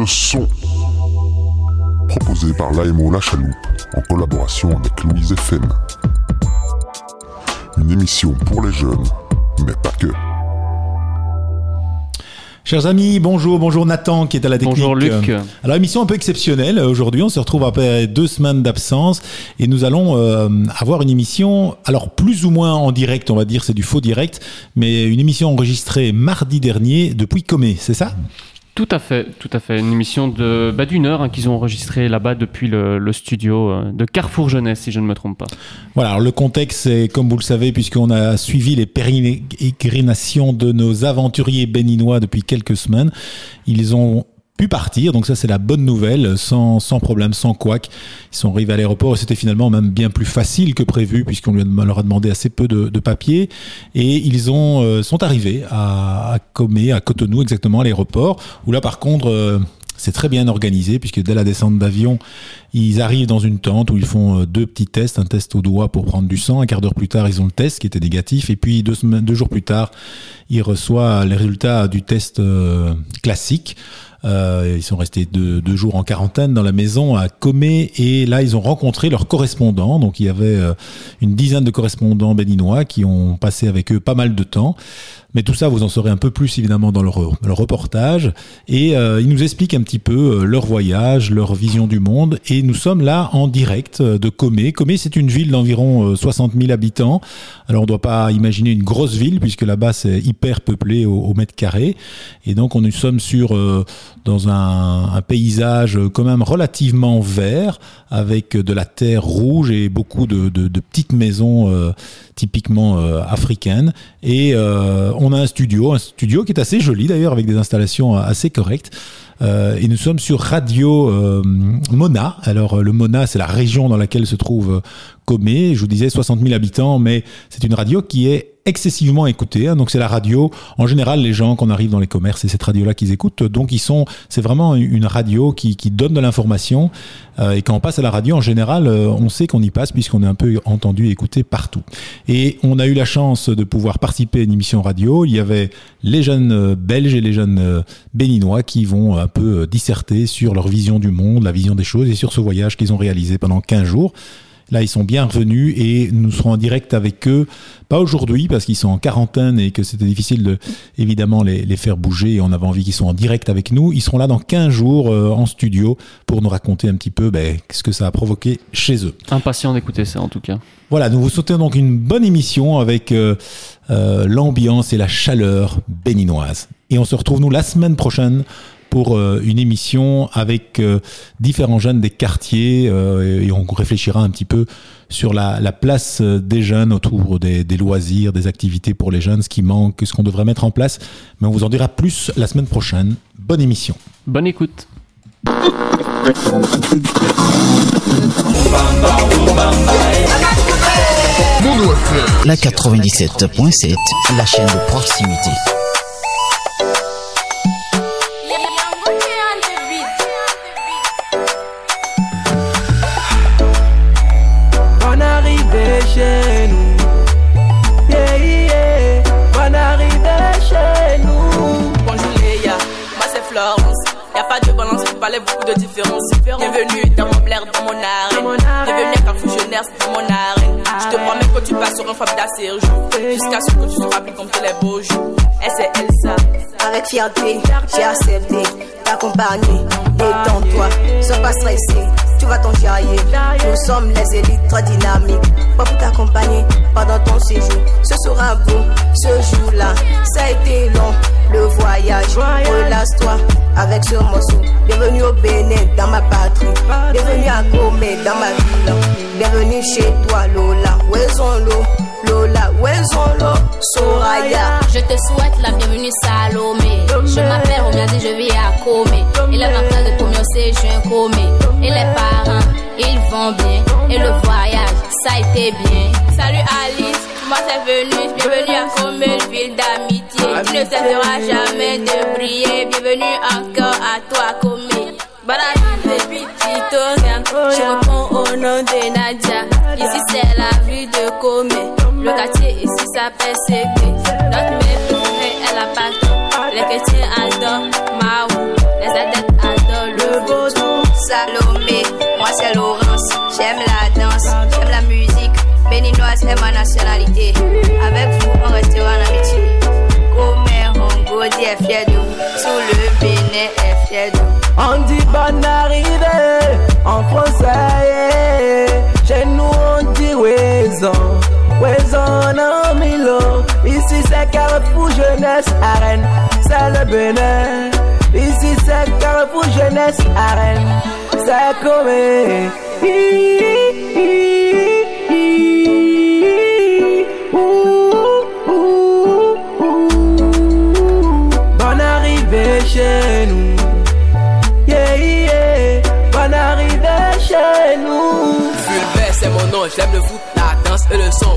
le son. Proposé par l'AMO La Chaloupe en collaboration avec Louise FM. Une émission pour les jeunes, mais pas que. Chers amis, bonjour, bonjour Nathan qui est à la technique. Bonjour Luc. Alors émission un peu exceptionnelle aujourd'hui, on se retrouve après deux semaines d'absence et nous allons euh, avoir une émission, alors plus ou moins en direct, on va dire c'est du faux direct, mais une émission enregistrée mardi dernier depuis Comé, c'est ça? Tout à fait, tout à fait. Une émission de bah, d'une heure hein, qu'ils ont enregistrée là-bas depuis le, studio euh, de Carrefour Jeunesse, si je ne me trompe pas. Voilà, alors le contexte, c'est comme vous le savez, puisqu'on a suivi les pérégrinations de nos aventuriers béninois depuis quelques semaines. Ils ont pu partir. Donc ça, c'est la bonne nouvelle, sans, sans problème, sans couac. Ils sont arrivés à l'aéroport et c'était finalement même bien plus facile que prévu puisqu'on leur a demandé assez peu de, de papiers. Et ils ont, euh, sont arrivés à, à Comé, à Cotonou exactement, à l'aéroport, où là, par contre... Euh, c'est très bien organisé puisque dès la descente d'avion, ils arrivent dans une tente où ils font euh, deux petits tests, un test au doigt pour prendre du sang. Un quart d'heure plus tard, ils ont le test qui était négatif. Et puis deux, jours plus tard, ils reçoivent les résultats du test classique. Euh, ils sont restés deux, deux, jours en quarantaine dans la maison à Comé et là ils ont rencontré leurs correspondants. Donc il y avait euh, une dizaine de correspondants béninois qui ont passé avec eux pas mal de temps. Mais tout ça, vous en saurez un peu plus évidemment dans leur, reportage. Et euh, ils nous expliquent un petit peu euh, leur voyage, leur vision du monde. Et nous sommes là en direct de Comé. Comé, c'est une ville d'environ 60 000 habitants. Alors on ne doit pas imaginer une grosse ville puisque là-bas c'est hyper peuplé au, mètre carré. Et donc on nous sommes sur dans un, paysage quand même relativement vert, avec de la terre rouge et beaucoup de, petites maisons euh, typiquement euh, africaines. Et euh, on a un studio, un studio qui est assez joli d'ailleurs, avec des installations assez correctes. Euh, et nous sommes sur Radio euh, Mona. Alors le Mona, c'est la région dans laquelle se trouve Comé. Je vous disais 60 000 habitants, mais c'est une radio qui est excessivement écouté. Hein. Donc c'est la radio. En général, les gens qu'on arrive dans les commerces, c'est cette radio-là qu'ils écoutent. Donc ils sont, c'est vraiment une radio qui, qui donne de l'information. Euh, et quand on passe à la radio, en général, euh, on sait qu'on y passe puisqu'on est un peu entendu et écouté partout. Et on a eu la chance de pouvoir participer à une émission radio. Il y avait les jeunes euh, belges et les jeunes béninois qui vont un peu disserter sur leur vision du monde, la vision des choses et sur ce voyage qu'ils ont réalisé pendant 15 jours. Là, ils sont bien revenus et nous serons en direct avec eux. Pas aujourd'hui parce qu'ils sont en quarantaine et que c'était difficile de évidemment les, les, faire bouger et on avait envie qu'ils soient en direct avec nous. Ils seront là dans 15 jours euh, en studio pour nous raconter un petit peu ben, ce que ça a provoqué chez eux. Impatient d'écouter ça en tout cas. Voilà, nous vous souhaitons donc une bonne émission avec euh, euh, l'ambiance et la chaleur béninoise. Et on se retrouve nous la semaine prochaine pour euh, une émission avec euh, différents jeunes des quartiers euh, et on réfléchira un petit peu sur la, la place des jeunes autour des, des, loisirs, des activités pour les jeunes, ce qui manque, ce qu'on devrait mettre en place. Mais on vous en dira plus la semaine prochaine. Bonne émission. Bonne écoute. La 97.7, la chaîne de proximité. Chez nous. Yeah, yeah, bonne arrivée chez nous. Bonjour Léa, moi c'est Florence. Y'a pas de balance, vous parlez beaucoup de différences. Bienvenue dans mon blaire, dans mon arène. Bienvenue à Jeunesse, dans mon arène. Je te promets que tu passes sur un fab d'assez Jusqu'à ce que tu seras plus comme tous les beaux jours. Et c'est Elsa. Avec fierté, j'ai accepté t'accompagner. Détends-toi, sois pas stressé, tu vas t'enjailler. Nous sommes les élites très dynamiques. Pas pour t'accompagner pendant ton séjour. Ce sera beau, ce jour-là. Ça a été long, le voyage. Relâche-toi avec ce morceau. Bienvenue au Bénin, dans ma patrie. Bienvenue à Gomé, dans ma ville. Bienvenue chez toi, Lola. Où est l'eau? Lola? Soraya. Je te souhaite la bienvenue, Salomé. Je m'appelle Romiadi, je vis à Comé. Il est ma place de Comé, c'est je un Comé. Et les parents, ils vont bien. Et le voyage, ça a été bien. Salut Alice, moi c'est venu. Bienvenue à Comé, ville d'amitié. Tu ne cesseras jamais de briller. Bienvenue encore à toi, Comé. Bonne petit rien. Je réponds au nom de Nadia. Ici c'est la ville de Comé. Le quartier ici s'appelle Ségué. Notre mère préférée est la pâte. Les chrétiens adorent Maou. Les adeptes adorent Salomé, moi c'est Laurence. J'aime la danse, j'aime la musique. Béninoise est ma nationalité. Avec vous, on restera en amitié. Comme Hongo dit est fier de vous. Sous le Bénin est fier de vous. On dit bonne arrivée en français. Chez nous on dit raison. Raison en Milo. Ici c'est Carrefour Jeunesse Arène. C'est le Bénin. Ici c'est Carrefour Jeunesse Arène. C'est comme. Bonne arrivée chez nous. Yeah, yeah. Bonne arrivée chez nous. Fulbert, c'est mon nom, j'aime le foot, la danse et le son.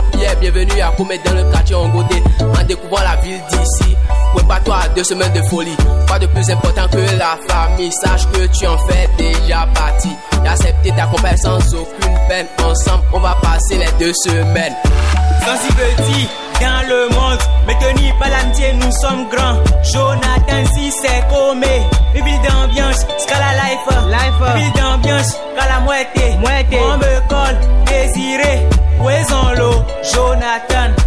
Bienvenue à Comet dans le quartier Ongodé. En découvrant la ville d'ici, prépare-toi à deux semaines de folie. Pas de plus important que la famille, sache que tu en fais déjà partie. Et accepter ta compagnie sans aucune peine. Ensemble, on va passer les deux semaines. Sans si petit dans le monde, mais tenir pas l'amitié, nous sommes grands. Jonathan, si c'est comé, une ville d'ambiance, scala life, life, ville d'ambiance, scala moitié, moitié. On me colle, désiré, poison l'eau, Jonathan.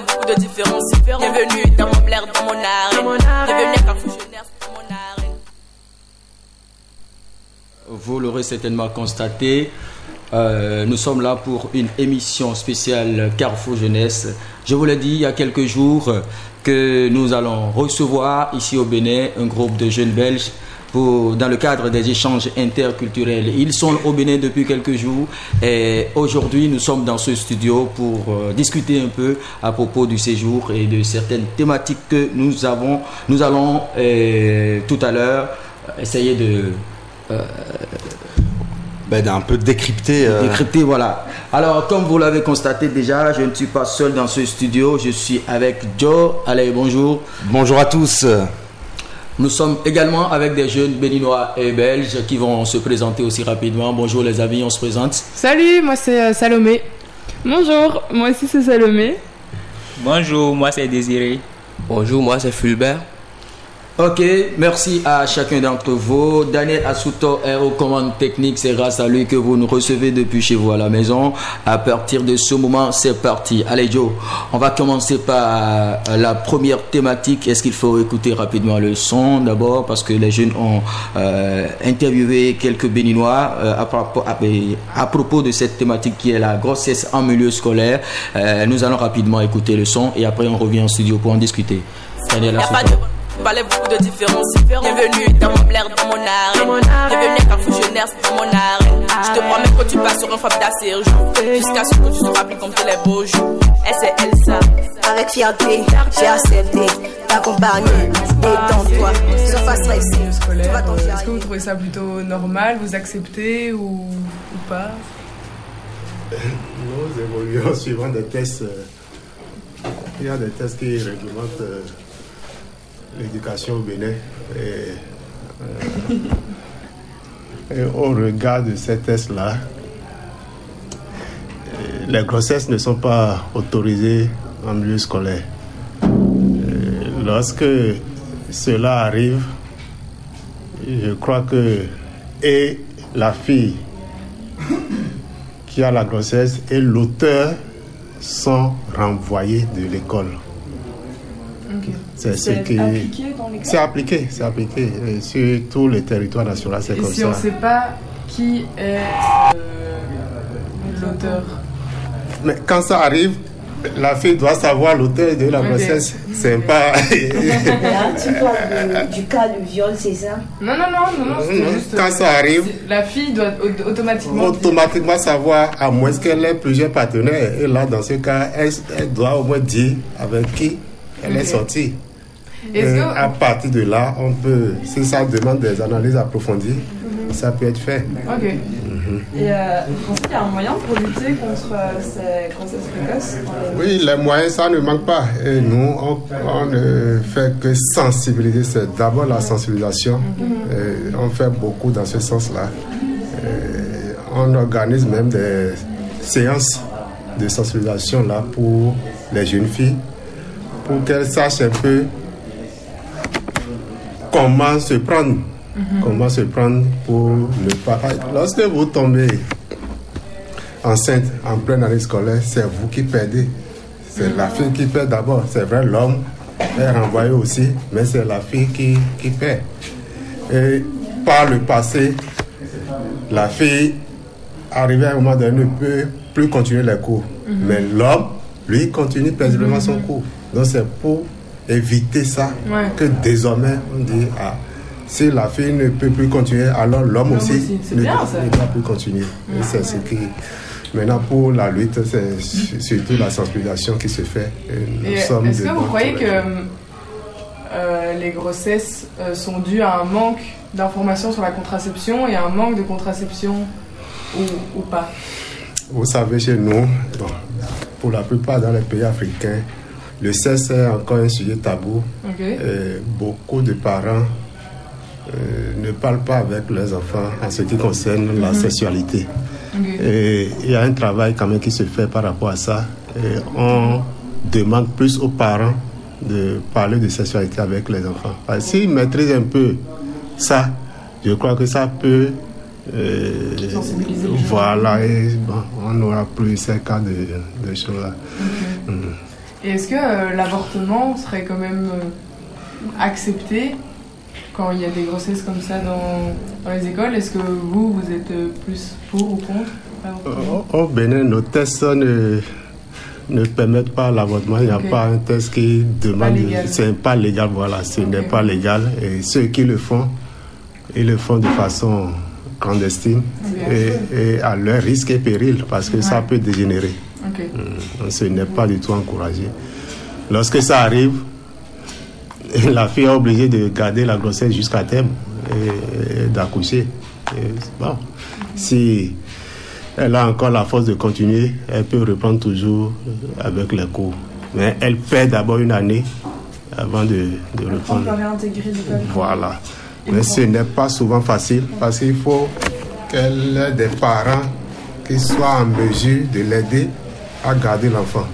Beaucoup de différences. Bienvenue dans mon blaire, dans mon arène. Bienvenue à Carrefour Jeunesse, dans mon arène. Vous l'aurez certainement constaté, euh, nous sommes là pour une émission spéciale Carrefour Jeunesse. Je vous l'ai dit il y a quelques jours que nous allons recevoir ici au Bénin un groupe de jeunes Belges pour, dans le cadre des échanges interculturels. Ils sont au Bénin depuis quelques jours et aujourd'hui nous sommes dans ce studio pour euh, discuter un peu à propos du séjour et de certaines thématiques que nous avons. Nous allons euh, tout à l'heure essayer de ben, d'un peu décrypter. euh, Décrypter, voilà. Alors, comme vous l'avez constaté déjà, je ne suis pas seul dans ce studio. Je suis avec Joe. Allez, bonjour. Bonjour à tous. Nous sommes également avec des jeunes béninois et belges qui vont se présenter aussi rapidement. Bonjour les amis, on se présente. Salut, moi c'est euh, Salomé. Bonjour, moi aussi c'est Salomé. Bonjour, moi c'est Désiré. Bonjour, moi c'est Fulbert. Ok, merci à chacun d'entre vous. Daniel Asuto est aux commandes techniques. C'est grâce à lui que vous nous recevez depuis chez vous à la maison. À partir de ce moment, c'est parti. Allez Joe, on va commencer par euh, la première thématique. Est-ce qu'il faut écouter rapidement le son d'abord? Parce que les jeunes ont euh, interviewé quelques béninois euh, à, propos, à- à propos de cette thématique qui est la grossesse en milieu scolaire. Euh, nous allons rapidement écouter le son et après on revient en studio pour en discuter. Daniel Asuto. Parlez beaucoup de différences. Bienvenue dans mon blaire, dans mon arène. Bienvenue à Carrefour Jeunesse, dans mon arène. Je te promets que tu passes sur un d'assez jour. Jusqu'à ce que tu te rappelles comme tous les beaux jours. Elle c'est Elsa. Avec fierté, j'ai accepté d'accompagner. Détends-toi, stressé. Euh, est-ce que vous trouvez ça plutôt normal Vous acceptez ou, ou pas? Nous évoluons suivant des tests. euh, Il y a des tests qui réglementent euh, l'éducation au Bénin. Et, euh, au regard de ces tests-là, euh, les grossesses ne sont pas autorisées en milieu scolaire. Euh, Lorsque cela arrive, je crois que et la fille qui a la grossesse et l'auteur sont renvoyés de l'école. C'est ce qui. appliqué dans les C'est appliqué, c'est appliqué. Et sur tous les territoires nationaux, c'est Et comme si ça. on sait pas qui est euh, l'auteur Mais quand ça arrive, la fille doit savoir l'auteur de la Ok. grossesse. C'est pas. Là, tu parles de- du cas de viol, c'est ça? Non, non, non, non, non, juste. quand euh, ça arrive- La fille doit au- automatiquement. automatiquement savoir, à moins qu'elle ait plusieurs partenaires. Et là, dans ce cas, elle, elle doit au moins dire avec qui elle est sortie. Que- à partir de là, on peut, si ça demande des analyses approfondies, ça peut être fait. Ok. Et euh, vous pensez qu'il y a un moyen pour lutter contre euh, ces grossesses précoces? Oui, les moyens, ça ne manque pas. Et nous, on, on ne fait que sensibiliser. C'est d'abord la sensibilisation. Et on fait beaucoup dans ce sens-là. Et On organise même des séances de sensibilisation là pour les jeunes filles, pour qu'elles sachent un peu comment se prendre. Comment se prendre pour ne pas. Lorsque vous tombez enceinte en pleine année scolaire, c'est vous qui perdez. C'est la fille qui perd d'abord. C'est vrai, l'homme est renvoyé aussi, mais c'est la fille qui, qui perd. Et par le passé, la fille, arrivée à un moment donné, ne peut plus continuer les cours. Mais l'homme, lui, continue paisiblement son cours. Donc c'est pour éviter ça Ouais. que désormais, on dit, ah, si la fille ne peut plus continuer, alors l'homme aussi, ne, bien, doit- ça. ne doit plus continuer. C'est ce qui... Maintenant, pour la lutte, c'est su- surtout la sensibilisation qui se fait. Est-ce que vous croyez que euh, les grossesses euh, sont dues à un manque d'informations sur la contraception et à un manque de contraception ou, ou pas? Vous savez, chez nous, bon, pour la plupart dans les pays africains, le sexe est encore un sujet tabou. Et beaucoup de parents euh, ne parlent pas avec leurs enfants en ce qui concerne la Mhm. sexualité. Et il y a un travail quand même qui se fait par rapport à ça. Et on demande plus aux parents de parler de sexualité avec les enfants. S'ils maîtrisent un peu ça, je crois que ça peut... euh, voilà, et bon, on n'aura plus ces cas de, de choses-là. Mhm. Et est-ce que euh, l'avortement serait quand même euh, accepté quand il y a des grossesses comme ça dans, dans les écoles? Est-ce que vous, vous êtes euh, plus pour ou contre Au au Bénin, nos tests ne, ne permettent pas l'avortement. Il n'y a pas un test qui demande. C'est pas légal, voilà. Ce n'est pas légal. Et ceux qui le font, ils le font de façon clandestine et, et à leur risque et péril parce que ça peut dégénérer. Ok. Donc, ce n'est pas du tout encouragé. Lorsque ça arrive, la fille est obligée de garder la grossesse jusqu'à terme et, et d'accoucher. Bon, si elle a encore la force de continuer, elle peut reprendre toujours avec les cours. Mais elle perd d'abord une année avant de, de reprendre. Voilà. Mais ce n'est pas souvent facile parce qu'il faut qu'elle ait des parents qui soient en mesure de l'aider à garder l'enfant.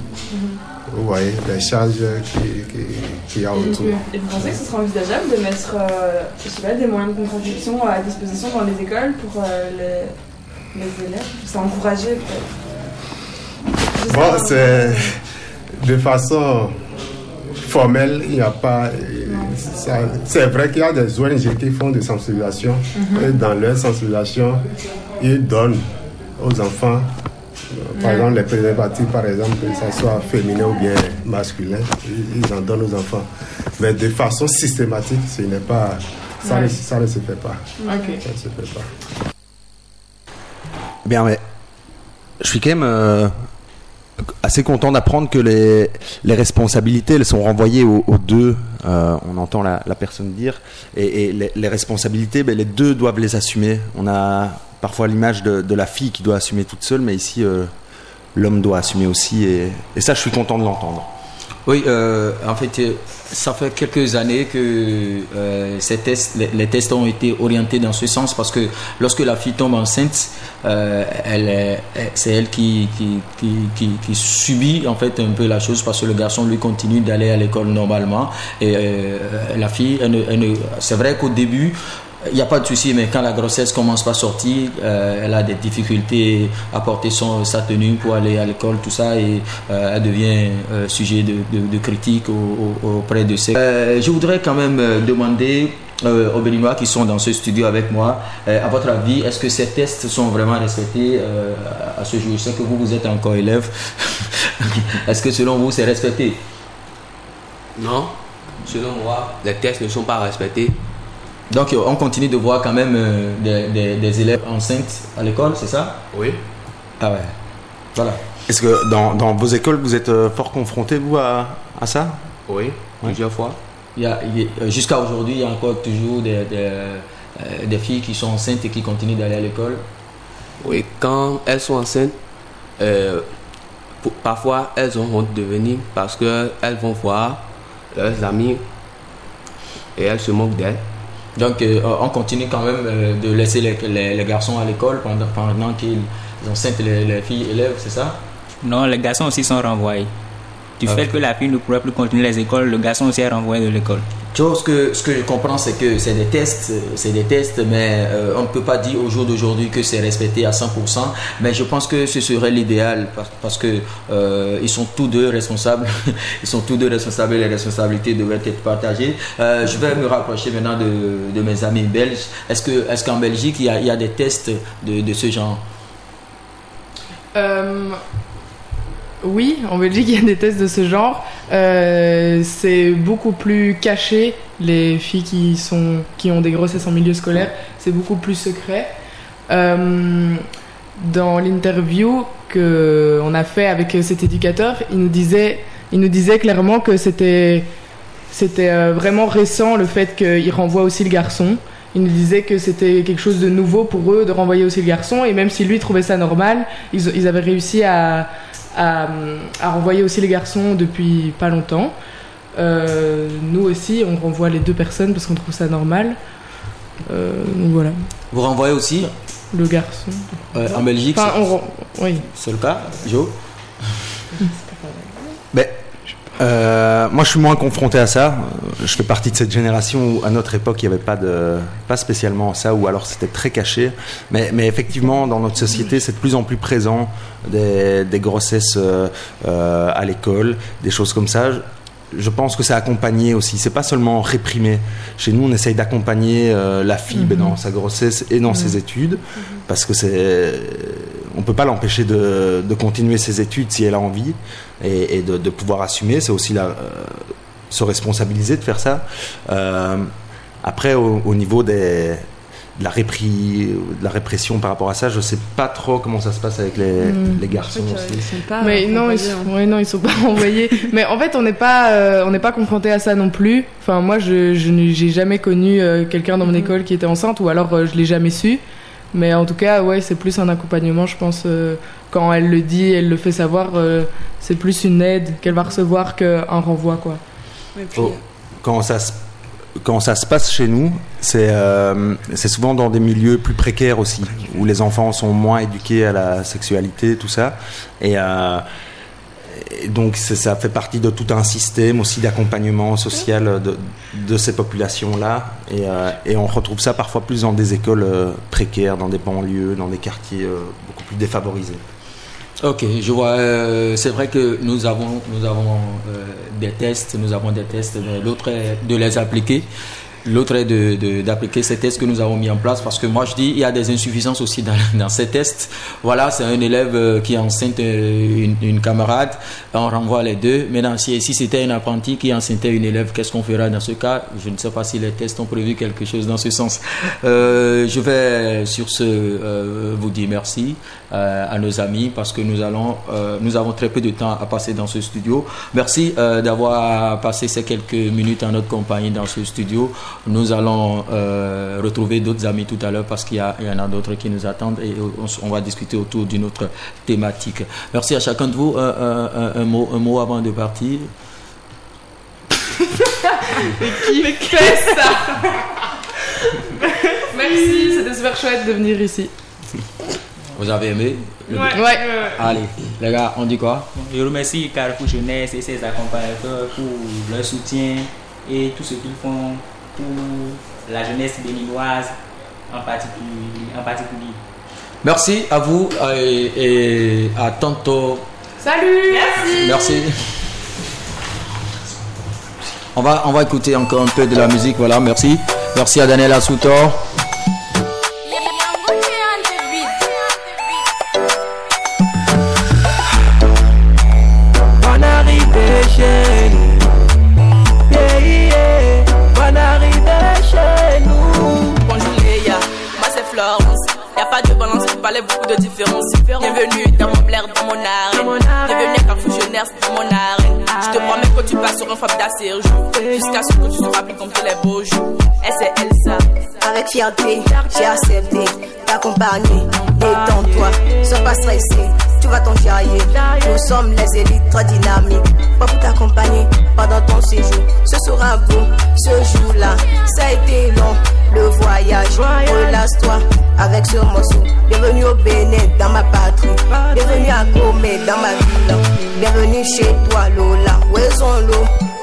Vous voyez les charges qu'il qui, qu'il y a autour. Et vous pensez que ce serait envisageable de mettre euh, je sais pas, des moyens de contraception à disposition dans les écoles pour euh, les, les élèves? C'est encouragé peut-être Bon, c'est de façon formelle, il n'y a pas. ça- C'est vrai qu'il y a des ONG qui font des sensibilisations. Mhm. Et dans leur sensibilisation, ils donnent aux enfants, par exemple les préservatifs, par exemple, que ce soit féminin ou bien masculin, ils, en donnent aux enfants. Mais de façon systématique, ce n'est pas. Ça, ne, Ouais. ça ne se fait pas. Ok. Ça ne se fait pas. Bien, mais je suis quand même euh, assez content d'apprendre que les, responsabilités elles sont renvoyées aux, deux. Euh, on entend la, personne dire. Et, les, responsabilités, ben, les deux doivent les assumer. On a parfois l'image de, la fille qui doit assumer toute seule, mais ici, euh, l'homme doit assumer aussi. Et ça, je suis content de l'entendre. Oui, euh, en fait, euh, ça fait quelques années que euh, ces tests, les, tests ont été orientés dans ce sens parce que lorsque la fille tombe enceinte, c'est elle qui, subit en fait un peu la chose parce que le garçon lui continue d'aller à l'école normalement et la fille, c'est vrai qu'au début il n'y a pas de souci, mais quand la grossesse commence pas à sortir, euh, elle a des difficultés à porter son, sa tenue pour aller à l'école, tout ça, et euh, elle devient euh, sujet de, de, de au- auprès de ses. Je voudrais quand même demander aux Béninois qui sont dans ce studio avec moi, à votre avis, est-ce que ces tests sont vraiment respectés à ce jour? Je sais que vous, vous êtes encore élève. est-ce que selon vous, c'est respecté? Non, selon moi, les tests ne sont pas respectés. Donc, on continue de voir quand même euh, des, des- des élèves enceintes à l'école, c'est ça? Oui. Ah ouais. Voilà. Est-ce que dans, dans vos écoles, vous êtes euh, fort confrontés, vous, à, à ça? Oui, plusieurs fois. Euh, Jusqu'à aujourd'hui, il y a encore toujours des, des, des filles qui sont enceintes et qui continuent d'aller à l'école. Oui, quand elles sont enceintes, euh, pour- parfois elles ont honte de venir parce qu'elles vont voir leurs amis et elles se moquent d'elles. Donc, euh, on continue quand même euh, de laisser les, garçons à l'école pendant, pendant qu'ils enceintent les, les filles élèves, c'est ça? Non, les garçons aussi sont renvoyés. Du Ah. fait que la fille ne pourrait plus continuer les écoles, le garçon aussi est renvoyé de l'école. Tu vois, ce que, ce que je comprends, c'est que c'est des tests, c'est des tests, mais euh, on ne peut pas dire au jour d'aujourd'hui que c'est respecté à 100%. Mais je pense que ce serait l'idéal parce, parce que euh, ils sont tous deux responsables. ils sont tous deux responsables. et Les responsabilités devraient être partagées. Euh, je vais me rapprocher maintenant de, de mes amis belges. Est-ce que, est-ce qu'en Belgique il y, a, il y a des tests de, de ce genre? Euh, oui, en Belgique, il y a des tests de ce genre. Euh, c'est beaucoup plus caché, les filles qui, sont, qui ont des grossesses en milieu scolaire. C'est beaucoup plus secret. Euh, dans l'interview qu'on a fait avec cet éducateur, il nous disait, il nous disait clairement que c'était c'était euh, vraiment récent le fait qu'il renvoie aussi le garçon. Il nous disait que c'était quelque chose de nouveau pour eux de renvoyer aussi le garçon et même si lui trouvait ça normal, ils, ils avaient réussi à, à, à renvoyer aussi les garçons depuis pas longtemps. Euh, nous aussi, on renvoie les deux personnes parce qu'on trouve ça normal. Euh, donc voilà, Vous renvoyez aussi le garçon. en Belgique Enfin, on oui. C'est le cas, Joe? Ben, euh, moi, je suis moins confronté à ça. Euh, Je fais partie de cette génération où, à notre époque, il n'y avait pas, de, pas spécialement ça, ou alors c'était très caché. Mais, mais effectivement, dans notre société, c'est de plus en plus présent des, des grossesses euh, euh, à l'école, des choses comme ça. Je- Je pense que c'est accompagné aussi. C'est pas seulement réprimé. Chez nous, on essaye d'accompagner la fille ben, Mhm. dans sa grossesse et dans Mhm. ses études, parce que c'est, on peut pas l'empêcher de, de continuer ses études si elle a envie et, et de, de pouvoir assumer. C'est aussi la, euh, se responsabiliser de faire ça. Euh, après, au, au niveau des, de, la répri- de la répression par rapport à ça, je sais pas trop comment ça se passe avec les, Mm. les garçons aussi. Mais non, ils sont, ouais, non, ils sont pas renvoyés. Mais en fait, on n'est pas, euh, on n'est pas confronté à ça non plus. Enfin, moi, je, je n'ai j'ai jamais connu euh, quelqu'un dans mon école qui était enceinte, ou alors euh, je l'ai jamais su. Mais en tout cas, ouais, c'est plus un accompagnement, je pense. Euh, quand elle le dit, elle le fait savoir, euh, c'est plus une aide qu'elle va recevoir qu'un renvoi, quoi. Oh, Quand ça se quand ça se passe chez nous, c'est euh, c'est souvent dans des milieux plus précaires aussi, où les enfants sont moins éduqués à la sexualité, tout ça. Et, euh, et donc ça fait partie de tout un système aussi d'accompagnement social de, de ces populations-là. Et, euh, et on retrouve ça parfois plus dans des écoles euh, précaires, dans des banlieues, dans des quartiers euh, beaucoup plus défavorisés. Ok, je vois. euh, c'est vrai que nous avons, nous avons euh, des tests, nous avons des tests, mais l'autre est de les appliquer. L'autre est de- de- d'appliquer ces tests que nous avons mis en place parce que moi je dis il y a des insuffisances aussi dans, dans ces tests. Voilà, c'est un élève euh, qui enceinte euh, une, une camarade, on renvoie les deux. Maintenant, si, si c'était un apprenti qui enceintait une élève, qu'est-ce qu'on fera dans ce cas? Je ne sais pas si les tests ont prévu quelque chose dans ce sens. Euh, je vais sur ce euh, vous dire merci euh, à nos amis parce que nous allons, euh, nous avons très peu de temps à passer dans ce studio. Merci d'avoir passé ces quelques minutes en notre compagnie dans ce studio. Nous allons euh, retrouver d'autres amis tout à l'heure parce qu'il y, en a d'autres qui nous attendent et on, va discuter autour d'une autre thématique. Merci à chacun de vous. Un, un- un- un mot, un mot avant de partir. Qui fait ça? Merci, c'était super chouette de venir ici. Vous avez aimé le- Ouais. Ouais. Allez, les gars, on dit quoi? Je remercie Carrefour Jeunesse et ses accompagnateurs pour leur soutien et tout ce qu'ils font pour la jeunesse béninoise en particulier. En particulier. Merci à vous euh, et, et à tantôt. Salut Merci Merci. On va, on va écouter encore un peu de la musique, voilà, merci. Merci à Daniela Soutor. Parler beaucoup de différences. Bienvenue dans mon blaire, dans mon arène. Bienvenue à Carrefour Jeunesse, dans mon arène. Je te promets que tu passes sur vont frapper ta jour Jusqu'à ce que tu te rappelles comme tous les beaux jours. Et c'est Elsa. Avec fierté, j'ai accepté t'accompagner. Détends-toi, sois pas stressé, tu vas t'en charrier. Nous sommes les élites très dynamiques. Pas pour t'accompagner pendant ton séjour. Ce sera beau, ce jour-là. Ça a été long, le voyage. Relâche-toi avec ce morceau. Bienvenue au Bénin, dans ma patrie. Bienvenue à Comé, dans ma ville. Bienvenue chez toi, Lola. Où est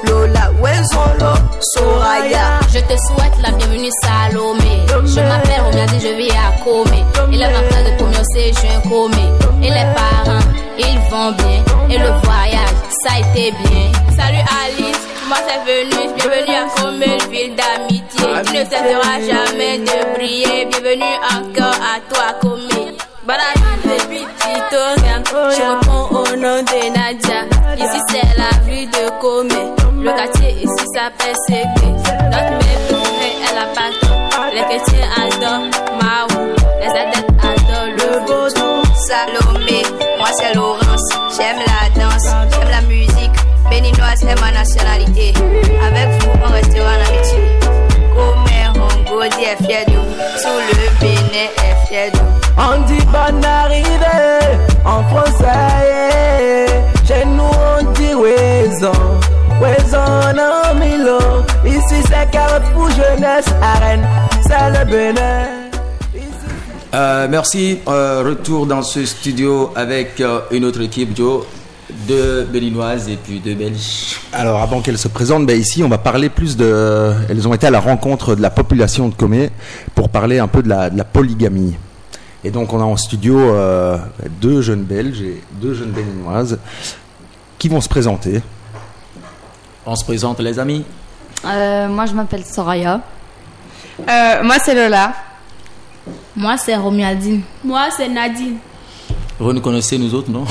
Lola, Wenzolo, Soraya. Je te souhaite la bienvenue, Salomé. Je m'appelle Romiadi, je vis à Comé. Et les vacances de c'est je Comé. Et les parents, ils vont bien. Et le voyage, ça a été bien. Salut Alice, moi c'est venu. Bienvenue à Comé, ville d'amitié. Tu ne cesseras jamais de briller. Bienvenue encore à toi, Comé. Balade, Tito, je réponds au nom de Nadia. Ici c'est la ville de Comé. Le quartier ici s'appelle Ségué. Notre mère préférée est la pâte. Les chrétiens adorent Maou. Les adeptes adorent le vaudou. Salomé, moi c'est Laurence. J'aime la danse, j'aime la musique. Béninoise est ma nationalité. Avec vous, on restera en amitié. Comé, Hongodi est fier de nous. Tout le Bénin est fier de nous. On dit bonne arrivée en français. Chez nous, on dit raison. Ici c'est Carrefour Jeunesse Arène, c'est le Bénin. Euh, merci. Euh, retour dans ce studio avec euh, une autre équipe, Joe, deux Béninoises et puis deux Belges. Alors, avant qu'elles se présentent, ben, ici, on va parler plus de. Elles ont été à la rencontre de la population de Comé pour parler un peu de la, de la polygamie. Et donc, on a en studio deux jeunes Belges et deux jeunes Béninoises qui vont se présenter. On se présente, les amis. Euh, moi, je m'appelle Soraya. Euh, moi, c'est Lola. Moi, c'est Romialdine. Moi, c'est Nadine. Vous nous connaissez, nous autres, non?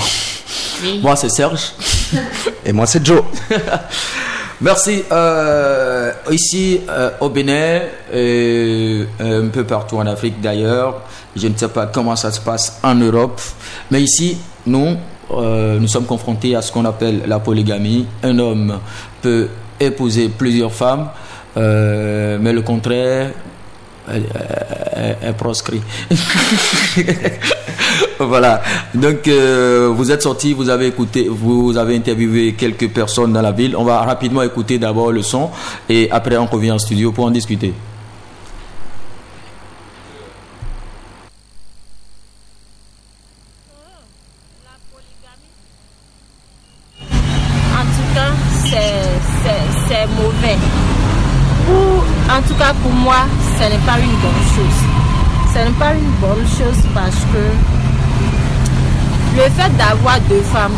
Moi, c'est Serge. Et moi, c'est Joe. Merci. Euh, ici, au Bénin, et un peu partout en Afrique d'ailleurs, je ne sais pas comment ça se passe en Europe, mais ici, nous, euh, nous sommes confrontés à ce qu'on appelle la polygamie. Un homme peut épouser plusieurs femmes, euh, mais le contraire est, proscrit. voilà. Donc, euh, vous êtes sorti, vous avez écouté, vous avez interviewé quelques personnes dans la ville. On va rapidement écouter d'abord le son et après on revient en studio pour en discuter. en tout cas pour moi, ce n'est pas une bonne chose. Ce n'est pas une bonne chose parce que le fait d'avoir deux femmes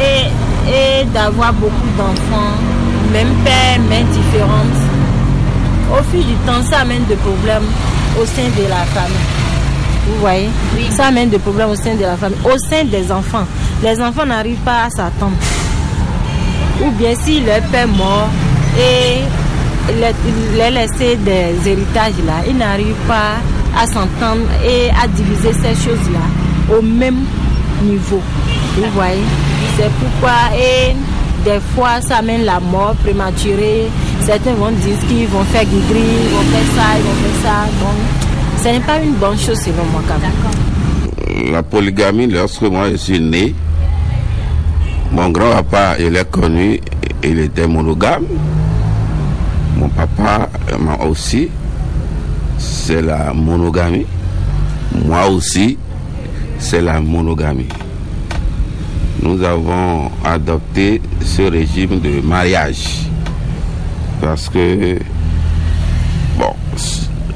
et, d'avoir beaucoup d'enfants, même père, mère différentes, au fil du temps, ça amène des problèmes au sein de la famille. Vous voyez? Ça amène des problèmes au sein de la famille, au sein des enfants. Les enfants n'arrivent pas à s'attendre. Ou bien si leur père mort et les laisser des héritages là, ils n'arrivent pas à s'entendre et à diviser ces choses-là au même niveau. Vous voyez? C'est pourquoi, et des fois, ça amène la mort prématurée. Certains vont dire qu'ils vont faire guigri, ils vont faire ça, ils vont faire ça. Donc, ce n'est pas une bonne chose selon moi quand même. La polygamie, lorsque moi je suis né, mon grand-papa, il est connu, il était monogame. Mon papa, moi aussi, c'est la monogamie. Moi aussi, c'est la monogamie. Nous avons adopté ce régime de mariage parce que, bon,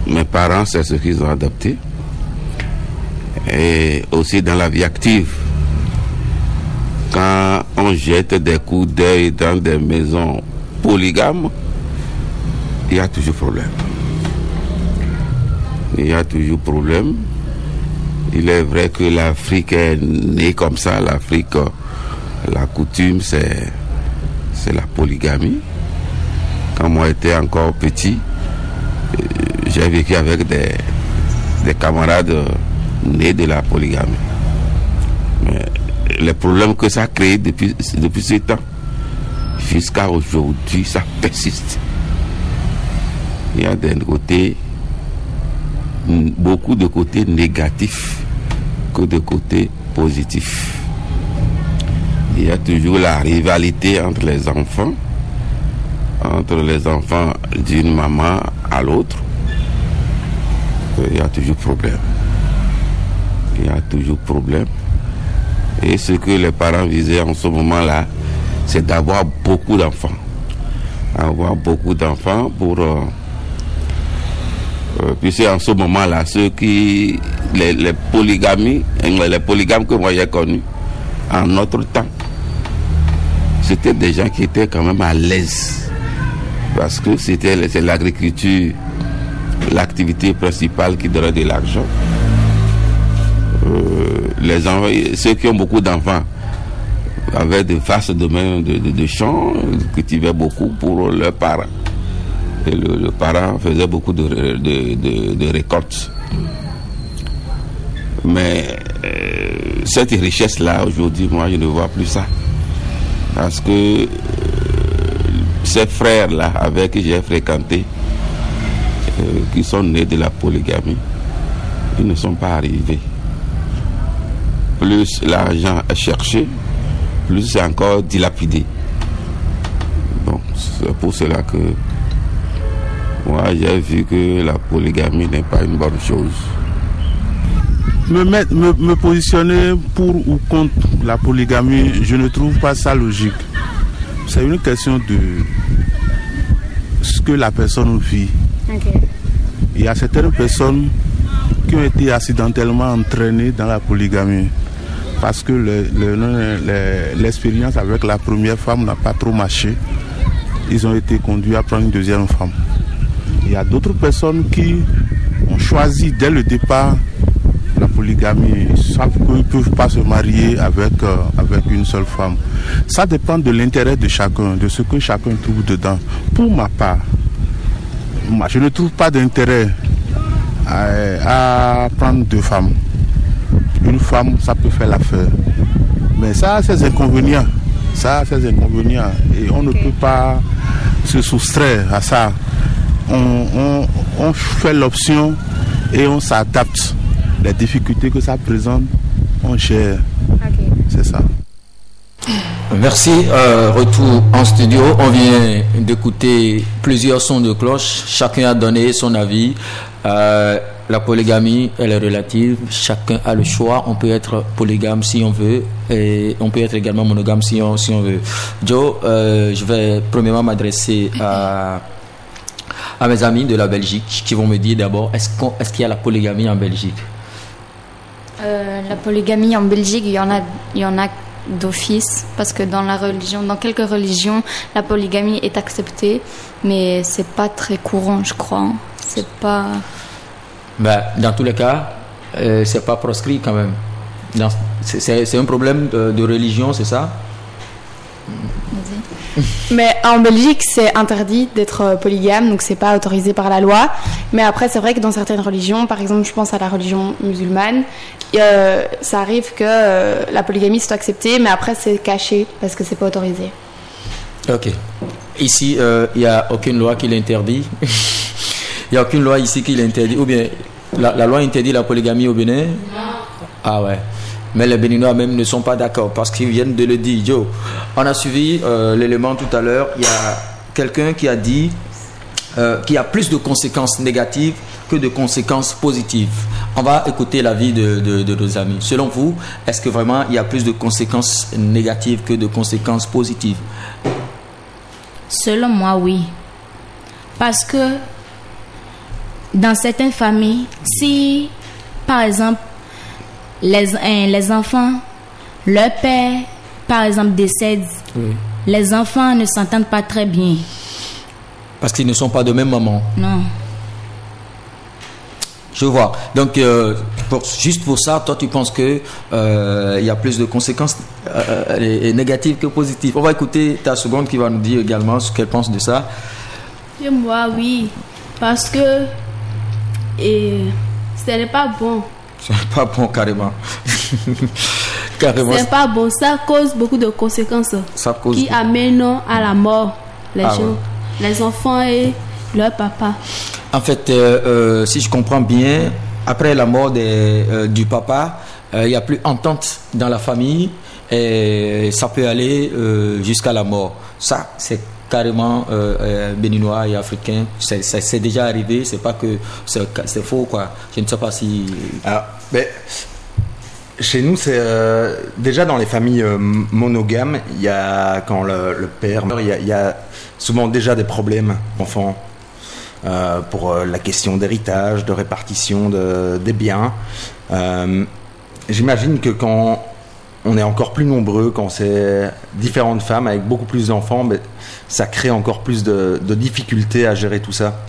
mes parents, c'est ce qu'ils ont adopté. Et aussi dans la vie active, quand on jette des coups d'œil dans des maisons polygames, il y a toujours problème. Il y a toujours problème. Il est vrai que l'Afrique est née comme ça. L'Afrique, la coutume, c'est, c'est la polygamie. Quand moi j'étais encore petit, euh, j'ai vécu avec des, des camarades nés de la polygamie. Mais les problèmes que ça a créé depuis, depuis temps, jusqu'à aujourd'hui, ça persiste. Il y a d'un côté beaucoup de côtés négatifs que de côtés positifs. Il y a toujours la rivalité entre les enfants, entre les enfants d'une maman à l'autre. Il y a toujours problème. Il y a toujours problème. Et ce que les parents visaient en ce moment-là, c'est d'avoir beaucoup d'enfants. Avoir beaucoup d'enfants pour... Euh, euh, puis c'est en ce moment-là, ceux qui... Les, les polygamies, les polygames que moi j'ai connus, en notre temps, c'était des gens qui étaient quand même à l'aise. Parce que c'était l'agriculture, l'activité principale qui donnait de l'argent. Euh, les ceux qui ont beaucoup d'enfants avaient de main de, de, de champs, cultivaient beaucoup pour leurs parents. Et le, parent faisait beaucoup de, récoltes. Mais euh, cette richesse-là, aujourd'hui, moi, je ne vois plus ça. Parce que euh, ces frères-là, avec qui j'ai fréquenté, euh, qui sont nés de la polygamie, ils ne sont pas arrivés. Plus l'argent est cherché, plus c'est encore dilapidé. Donc, c'est pour cela que moi, j'ai vu que la polygamie n'est pas une bonne chose. Me, mettre, me, me, positionner pour ou contre la polygamie, je ne trouve pas ça logique. C'est une question de ce que la personne vit. Okay. Il y a certaines personnes qui ont été accidentellement entraînées dans la polygamie parce que l'expérience avec la première femme n'a pas trop marché. Ils ont été conduits à prendre une deuxième femme. Il y a d'autres personnes qui ont choisi dès le départ la polygamie. Ils savent qu'ils ne peuvent pas se marier avec, euh, avec une seule femme. Ça dépend de l'intérêt de chacun, de ce que chacun trouve dedans. Pour ma part, moi, je ne trouve pas d'intérêt à, à prendre deux femmes. Une femme, ça peut faire l'affaire. Mais ça a ses inconvénients. Ça a ses inconvénients. Et on ne peut pas se soustraire à ça on, on, on fait l'option et on s'adapte. Les difficultés que ça présente, on gère. Okay. C'est ça. Merci. Euh, retour en studio. On vient d'écouter plusieurs sons de cloche. Chacun a donné son avis. Euh, la polygamie, elle est relative. Chacun a le choix. On peut être polygame si on veut. Et on peut être également monogame si on, si on veut. Joe, euh, je vais premièrement m'adresser à à mes amis de la Belgique qui vont me dire d'abord est-ce qu'il est qu y a la polygamie en Belgique? Euh, La polygamie en Belgique, il y en a, il y en a d'office parce que dans la religion, dans quelques religions, la polygamie est acceptée, mais c'est pas très courant, je crois. C'est pas. Ben, dans tous les cas, euh, c'est pas proscrit quand même. C'est un problème de, de religion, c'est ça? Mais en Belgique, c'est interdit d'être polygame, donc c'est pas autorisé par la loi. Mais après, c'est vrai que dans certaines religions, par exemple, je pense à la religion musulmane, euh, ça arrive que euh, la polygamie soit acceptée, mais après c'est caché parce que c'est pas autorisé. Ok. Ici, il euh, n'y a aucune loi qui l'interdit. Il n'y a aucune loi ici qui l'interdit. Ou bien la, la, loi interdit la polygamie au Bénin? Ah ouais. Mais les Béninois même ne sont pas d'accord parce qu'ils viennent de le dire. Joe, on a suivi euh, l'élément tout à l'heure. Il y a quelqu'un qui a dit euh, qu'il y a plus de conséquences négatives que de conséquences positives. On va écouter l'avis de, de, nos amis. Selon vous, est-ce que vraiment il y a plus de conséquences négatives que de conséquences positives? Selon moi, oui. Parce que dans certaines familles, si par exemple les, hein, les enfants, leur père, par exemple, décède, oui. les enfants ne s'entendent pas très bien. Parce qu'ils ne sont pas de même maman. Non. Je vois. Donc, euh, pour, juste pour ça, toi, tu penses qu'il euh, y a plus de conséquences euh, négatives que positives. On va écouter ta seconde qui va nous dire également ce qu'elle pense de ça. Et moi, oui. Parce que et, ce n'est pas bon. C'est pas bon carrément. Carrément. C'est pas bon, ça cause beaucoup de conséquences Ça cause qui amènent à la mort les Ah gens, les enfants et leur papa. En fait, euh, euh, si je comprends bien, après la mort des, euh, du papa, il n'y a plus entente dans la famille et ça peut aller jusqu'à la mort. Ça, c'est carrément euh, euh, béninois et africain. C'est- déjà arrivé, c'est pas que c'est faux, quoi. Je ne sais pas si. Ah, mais chez nous, c'est euh, déjà dans les familles monogames, il y a quand le, père meurt, il y, a- souvent déjà des problèmes enfants euh, pour la question d'héritage, de répartition de- des biens. J'imagine que quand on est encore plus nombreux, quand c'est différentes femmes avec beaucoup plus d'enfants, mais ça crée encore plus de, difficultés à gérer tout ça.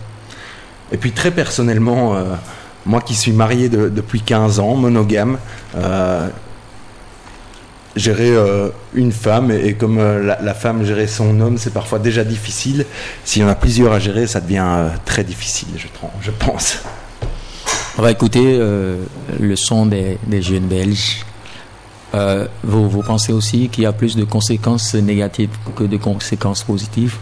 Et puis très personnellement, euh, moi qui suis marié de- depuis 15 ans, monogame, euh, gérer euh, une femme et, comme la, femme gérer son homme, c'est parfois déjà difficile. S'il y en a plusieurs à gérer, ça devient très difficile, je, pense. On va écouter le son des, des jeunes Belges. Euh, vous, vous pensez aussi qu'il y a plus de conséquences négatives que de conséquences positives?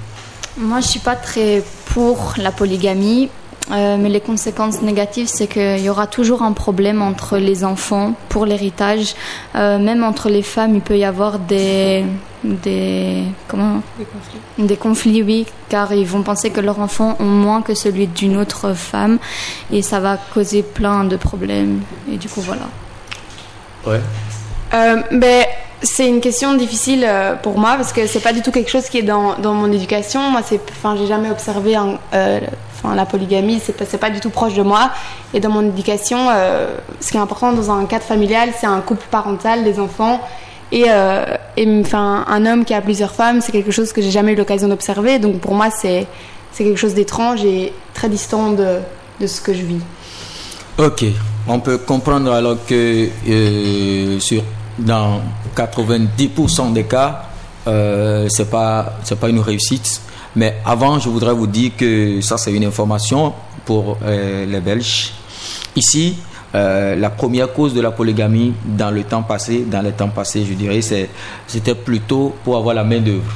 Moi, je suis pas très pour la polygamie, euh, mais les conséquences négatives, c'est qu'il y aura toujours un problème entre les enfants pour l'héritage. Euh, même entre les femmes, il peut y avoir des des comment? Des conflits. des conflits, oui, car ils vont penser que leurs enfants ont moins que celui d'une autre femme, et ça va causer plein de problèmes. Et du coup, voilà. Ouais. Euh, ben, c'est une question difficile euh, pour moi parce que c'est pas du tout quelque chose qui est dans, dans mon éducation. Moi, c'est, enfin, j'ai jamais observé un- euh, enfin, la polygamie, c'est pas, pas du tout proche de moi. Et dans mon éducation, euh, ce qui est important dans un cadre familial, c'est un couple parental, des enfants. Et, et enfin, un homme qui a plusieurs femmes, c'est quelque chose que j'ai jamais eu l'occasion d'observer. Donc pour moi, c'est, c'est quelque chose d'étrange et très distant de, de ce que je vis. Ok, on peut comprendre alors que sur, dans 90% des cas, euh, c'est pas c'est pas une réussite. Mais avant, je voudrais vous dire que ça c'est une information pour euh, les Belges. Ici, euh, la première cause de la polygamie dans le temps passé, dans les temps passés, je dirais, c'était plutôt pour avoir la main d'œuvre,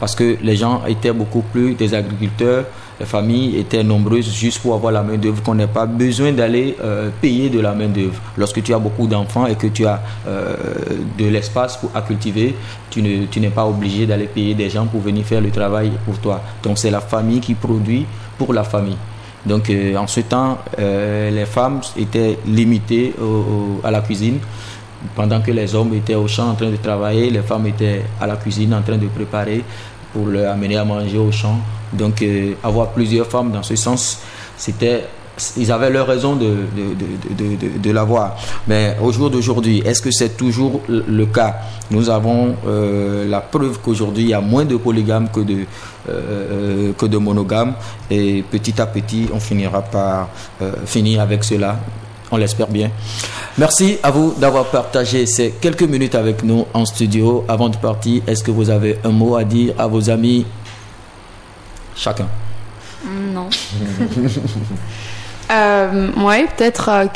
parce que les gens étaient beaucoup plus des agriculteurs familles étaient nombreuses juste pour avoir la main d'œuvre, qu'on n'ait pas besoin d'aller euh, payer de la main d'œuvre. Lorsque tu as beaucoup d'enfants et que tu as euh, de l'espace à cultiver, tu ne tu n'es pas obligé d'aller payer des gens pour venir faire le travail pour toi. Donc c'est la famille qui produit pour la famille. Donc euh, en ce temps, les femmes étaient limitées à la cuisine. Pendant que les hommes étaient au champ en train de travailler, les femmes étaient à la cuisine en train de préparer pour leur amener à manger au champ. Donc euh, avoir plusieurs femmes dans ce sens, c'était ils avaient leur raison de, de, de, de, l'avoir. Mais au jour d'aujourd'hui, est-ce que c'est toujours le cas? Nous avons euh, la preuve qu'aujourd'hui, il y a moins de polygames que de, euh, que de monogames. Et petit à petit, on finira par finir avec cela. On l'espère bien. Merci à vous d'avoir partagé ces quelques minutes avec nous en studio. Avant de partir, est-ce que vous avez un mot à dire à vos amis? Chacun. Non. Euh, ouais, peut-être euh,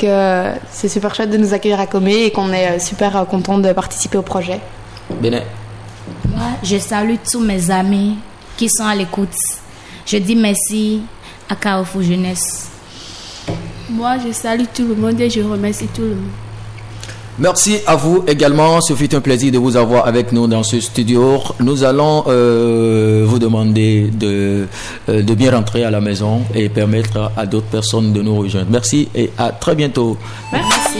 que c'est super chouette de nous accueillir à Comé et qu'on est euh, super euh, content de participer au projet. Bénin. Moi, je salue tous mes amis qui sont à l'écoute. Je dis merci à Carrefour Jeunesse. Moi, je salue tout le monde et je remercie tout le monde. Merci à vous également. Ce fut un plaisir de vous avoir avec nous dans ce studio. Nous allons euh, vous demander de, euh, de bien rentrer à la maison et permettre à d'autres personnes de nous rejoindre. Merci et à très bientôt. Merci.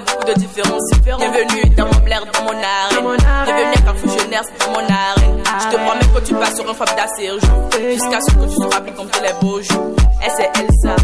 Beaucoup de différences. Bienvenue dans mon blaire, dans mon arène. Bienvenue à Carrefour Jeunesse, dans mon arène. Je te promets que tu passes sur un formidable séjour. Jusqu'à ce que tu te rappelles comme tous les beaux jours. Et c'est Elsa.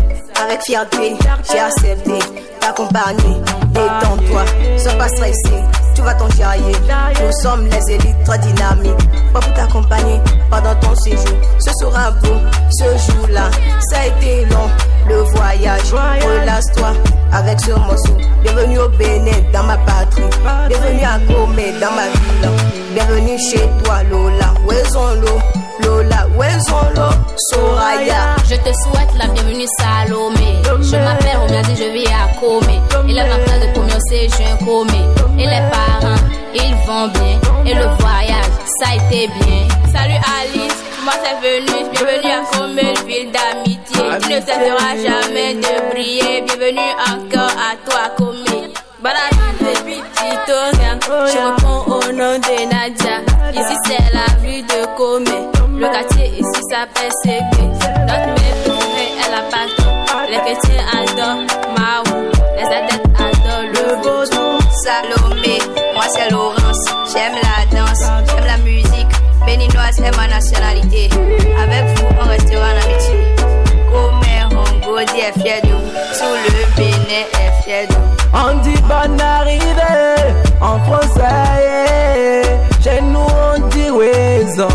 Avec fierté, j'ai accepté t'accompagner. Détends-toi, sois pas stressé, tu vas t'en. Nous sommes les élites très dynamiques. Pas pour t'accompagner pendant ton séjour. Ce sera beau, ce jour-là. Ça a été long, le voyage. Relâche-toi avec ce morceau. Bienvenue au Bénin, dans ma patrie. Bienvenue à Comé, dans ma ville. Bienvenue chez toi, Lola. Wezonlo, Lola, Wezonlo, Soraya. Je te souhaite la bienvenue Salomé. Je m'appelle Romiadi, je vis à Comé. Il est ma de c'est je suis Comé. Et les parents, ils vont bien. Et le voyage, ça a été bien. Salut Alice, moi c'est Venus, bienvenue à Comé, ville d'amitié. Tu ne cesseras jamais de briller. Bienvenue encore à toi, Comé. Balade de Tito, je réponds au nom de Nadia. Ici c'est la ville de Comé. Le quartier ici s'appelle Ségué. Notre mère préférée est la pâte. Les chrétiens adorent Maou. Les adeptes adorent le. Salomé, moi c'est Laurence. Béninoise est ma nationalité. Avec vous, on restera en amitié. Comé, Hongo, dit est fier de vous. Tout le Bénin est fier de vous. On dit bonne arrivée en français. Chez nous on dit raison,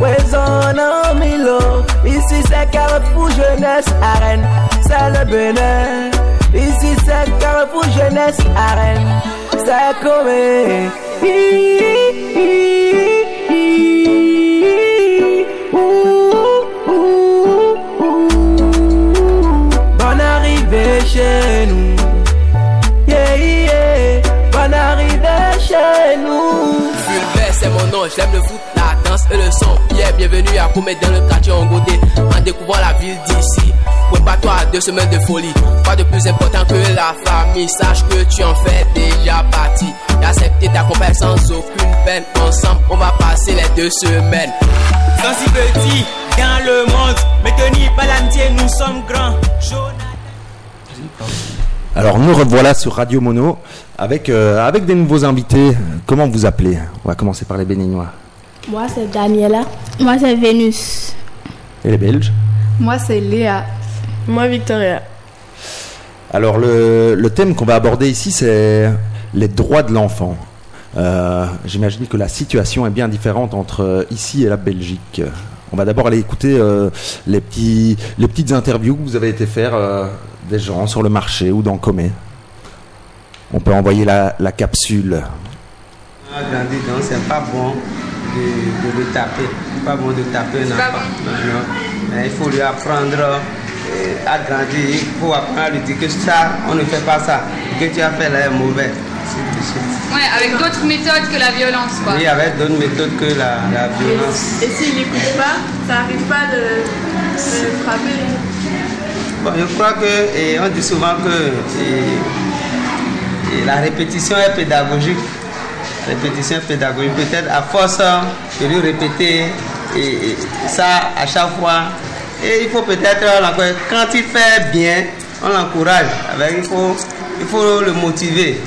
raison en Milo. Ici c'est Carrefour Jeunesse Arène, c'est le Bénin. Ici c'est Carrefour Jeunesse Arène, c'est comme. Arrivée chez nous. Fulbert, c'est mon nom, j'aime le foot, la danse et le son. Yeah, bienvenue à Comet dans le quartier Ongodé. En découvrant la ville d'ici. Prépare-toi à deux semaines de folie. Pas de plus important que la famille. Sache que tu en fais déjà partie. Et accepter ta compagnie sans aucune peine. Ensemble, on va passer les deux semaines. Sans si petit dans le monde, mais ni pas l'amitié, nous sommes grands. Alors nous revoilà sur Radio Mono avec, euh, avec des nouveaux invités. Comment vous appelez? On va commencer par les Béninois. Moi, c'est Daniela. Moi, c'est Vénus. Et les Belges? Moi, c'est Léa. Moi, Victoria. Alors le, le thème qu'on va aborder ici, c'est les droits de l'enfant. Euh, J'imagine que la situation est bien différente entre euh, ici et la Belgique. On va d'abord aller écouter euh, les, petits, les petites interviews que vous avez été faire euh, des gens sur le marché ou dans Comé. On peut envoyer la, la capsule. a grandi, donc c'est pas bon de, de le taper. C'est pas bon de taper un enfant. Non, non. Mais il faut lui apprendre euh, à grandir. Il faut apprendre à lui dire que ça, on ne fait pas ça. Ce que tu as fait là est mauvais. Ouais, avec d'autres méthodes que la violence, quoi. Oui, avec d'autres méthodes que la, la violence. Et s'il n'écoute pas, ça n'arrive pas de, de le frapper. Bon, je crois que, et on dit souvent que et- et la répétition est pédagogique. Répétition est pédagogique. Peut-être à force de lui répéter et, et ça à chaque fois. Et il faut peut-être, quand il fait bien, on l'encourage. Avec, il, faut, il faut le motiver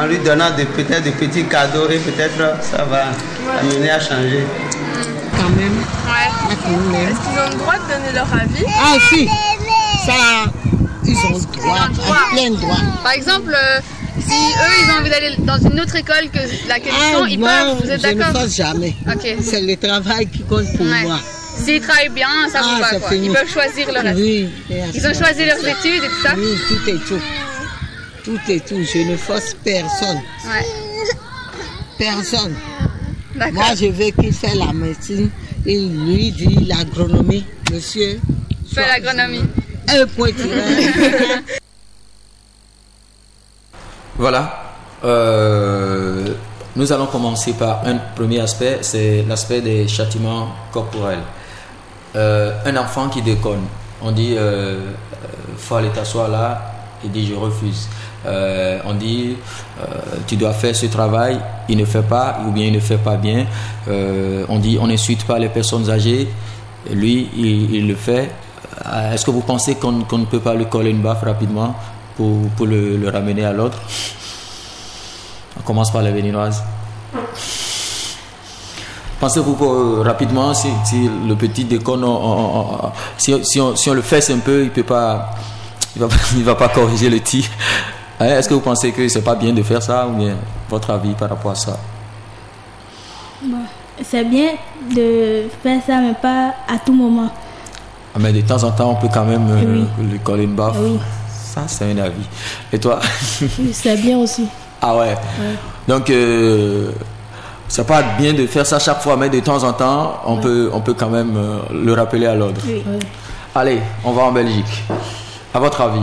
en lui donnant de- peut-être de petits cadeaux et peut-être ça va l'amener à changer. Quand même. Ouais. Est-ce qu'ils ont le droit de donner leur avis? Ah si, ça, ils ont droit, à plein droit. Par exemple, euh, si eux, ils ont envie d'aller dans une autre école que laquelle ils sont, ils moi, peuvent, vous êtes je ne d'accord force jamais. Ok. C'est le travail qui compte pour Ouais. moi. S'ils travaillent bien, ça Ah, vous va quoi. Ils peuvent choisir le reste. Oui. Ils ont choisi leurs études et tout ça Oui, tout est tout. Tout est tout. Je ne force personne. Ouais. Personne. D'accord. Moi, je veux qu'il fasse la médecine. Il lui dit l'agronomie. Monsieur. Fais l'agronomie. Voilà. Euh, nous allons commencer par un premier aspect, c'est l'aspect des châtiments corporels. Euh, un enfant qui déconne, on dit, euh, faut aller t'asseoir là, il dit je refuse. Euh, on dit, tu dois faire ce travail, il ne fait pas, ou bien il ne fait pas bien. On dit, on n'insulte pas les personnes âgées, lui, il le fait. Euh, Est-ce que vous pensez qu'on ne peut pas lui coller une baffe rapidement pour, pour le, ramener à l'autre? On commence par les béninoises. Pensez-vous que euh, rapidement, si, le petit déconne, on- on- on- si, si on, le fesse un peu, il il va, va pas corriger le tir. Hein, Est-ce que vous pensez que c'est pas bien de faire ça ou bien votre avis par rapport à ça? C'est bien de faire ça, mais pas à tout moment. Ah, mais de temps en temps, on peut quand même euh, Oui. lui coller une baffe. Oui. Ça, c'est un avis. Et toi? Oui, c'est bien aussi. Ah ouais. Donc, euh, c'est pas bien de faire ça chaque fois, mais de temps en temps, on, peut, on peut quand même euh, le rappeler à l'ordre. Oui. Allez, on va en Belgique. À votre avis,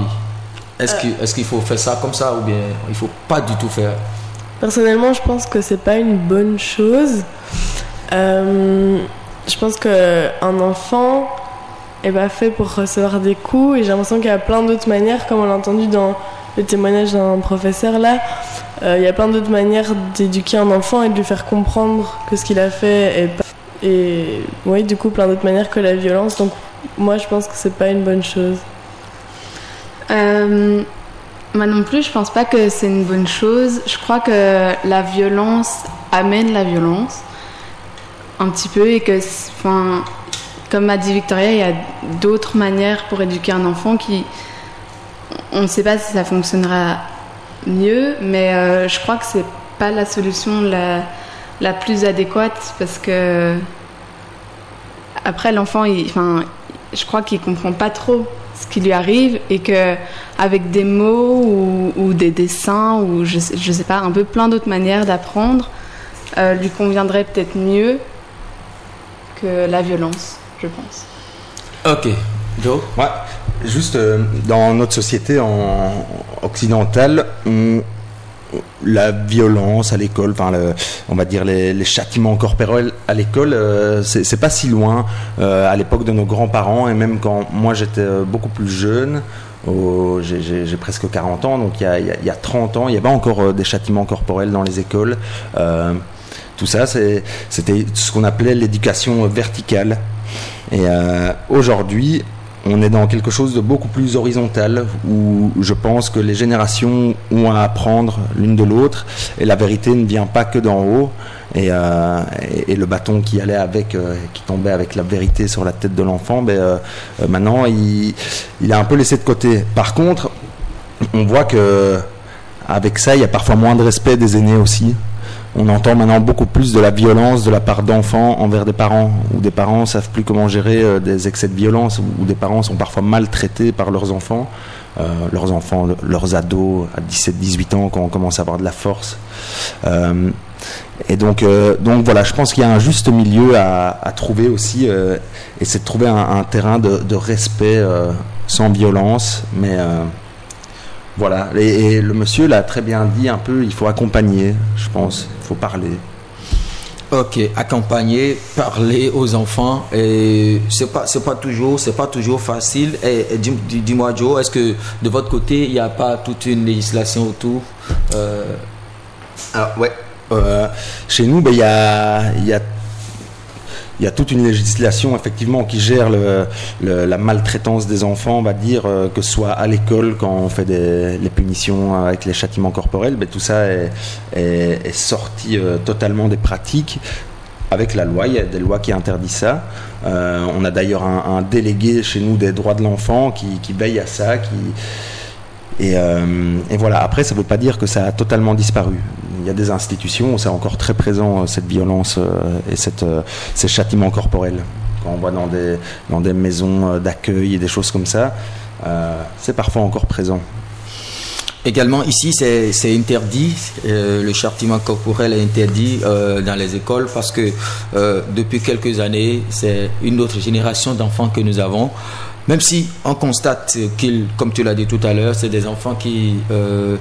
est-ce qu'il est qu'il faut faire ça comme ça ou bien il faut pas du tout faire? Personnellement, je pense que c'est pas une bonne chose. Euh, je pense que un enfant est pas fait pour recevoir des coups et j'ai l'impression qu'il y a plein d'autres manières, comme on l'a entendu dans le témoignage d'un professeur là. euh, il y a plein d'autres manières d'éduquer un enfant et de lui faire comprendre que ce qu'il a fait est pas. Et oui, du coup, plein d'autres manières que la violence. Donc, moi, je pense que c'est pas une bonne chose. Euh, moi non plus, je pense pas que c'est une bonne chose. Je crois que la violence amène la violence un petit peu et que, enfin, comme a dit Victoria, il y a d'autres manières pour éduquer un enfant qui, on ne sait pas si ça fonctionnera mieux, mais euh, je crois que c'est pas la solution la, plus adéquate parce que après l'enfant, je crois qu'il comprend pas trop ce qui lui arrive et que avec des mots ou, des dessins ou je, je sais pas, un peu plein d'autres manières d'apprendre euh, lui conviendrait peut-être mieux que la violence, je pense. Ok. Joe? Ouais. Juste euh, dans notre société en occidentale, on- la violence à l'école, enfin, le- on va dire les, les châtiments corporels à l'école, euh, c'est pas si loin. Euh, à l'époque de nos grands-parents et même quand moi j'étais beaucoup plus jeune, j'ai- presque 40 ans, donc il y a, il y a- il y a 30 ans, il y avait encore euh, des châtiments corporels dans les écoles. Euh, tout ça, c'était ce qu'on appelait l'éducation verticale. Et euh, aujourd'hui, on est dans quelque chose de beaucoup plus horizontal où je pense que les générations ont à apprendre l'une de l'autre et la vérité ne vient pas que d'en haut. Et, euh, le bâton qui allait avec, euh, qui tombait avec la vérité sur la tête de l'enfant, ben, maintenant il, il a un peu laissé de côté. Par contre, on voit que avec ça, il y a parfois moins de respect des aînés aussi. On entend maintenant beaucoup plus de la violence de la part d'enfants envers des parents, ou des parents savent plus comment gérer euh, des excès de violence, ou des parents sont parfois maltraités par leurs enfants, euh, leurs enfants, le- leurs ados à 17-18 ans quand on commence à avoir de la force. Euh, et donc, donc voilà, je pense qu'il y a un juste milieu à, trouver aussi, et c'est de trouver un, terrain de, de respect sans violence, mais voilà. Et, et le monsieur l'a très bien dit un peu, il faut accompagner, je pense, il faut parler. Ok, accompagner, parler aux enfants, et c'est pas c'est pas toujours c'est pas toujours facile. Et, et dis- dis- dis-moi Joe, est-ce que de votre côté il n'y a pas toute une législation autour euh, Alors, ouais. Euh, chez nous, ben, il y, a, il y, a, il y a toute une législation effectivement qui gère la maltraitance des enfants, on va dire, euh, que ce soit à l'école quand on fait des, les punitions avec les châtiments corporels, ben, tout ça est, sorti euh, totalement des pratiques. Avec la loi, il y a des lois qui interdisent ça. Euh, on a d'ailleurs un, délégué chez nous des droits de l'enfant qui, veille à ça, et, euh, et voilà, après, ça ne veut pas dire que ça a totalement disparu. Il y a des institutions où c'est encore très présent, euh, cette violence euh, et ces châtiments corporels. Quand on voit dans des, maisons d'accueil et des choses comme ça, c'est parfois encore présent. Également ici c'est interdit, le châtiment corporel est interdit dans les écoles parce que depuis quelques années c'est une autre génération d'enfants que nous avons. Même si on constate qu'ils, comme tu l'as dit tout à l'heure, c'est des enfants qui euh,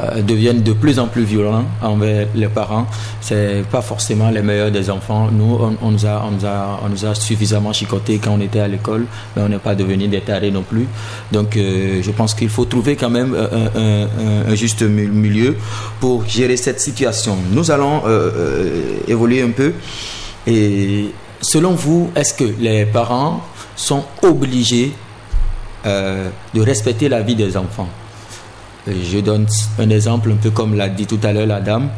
euh, deviennent de plus en plus violents envers les parents. C'est pas forcément les meilleurs des enfants. Nous, on, nous a, on nous a, on nous a suffisamment chicotés quand on était à l'école, mais on n'est pas devenu des tarés non plus. Donc, euh, je pense qu'il faut trouver quand même un, juste mi- milieu pour gérer cette situation. Nous allons évoluer un peu. Et selon vous, est-ce que les parents sont obligés euh, de respecter la vie des enfants Je donne un exemple, un peu comme l'a dit tout à l'heure la dame.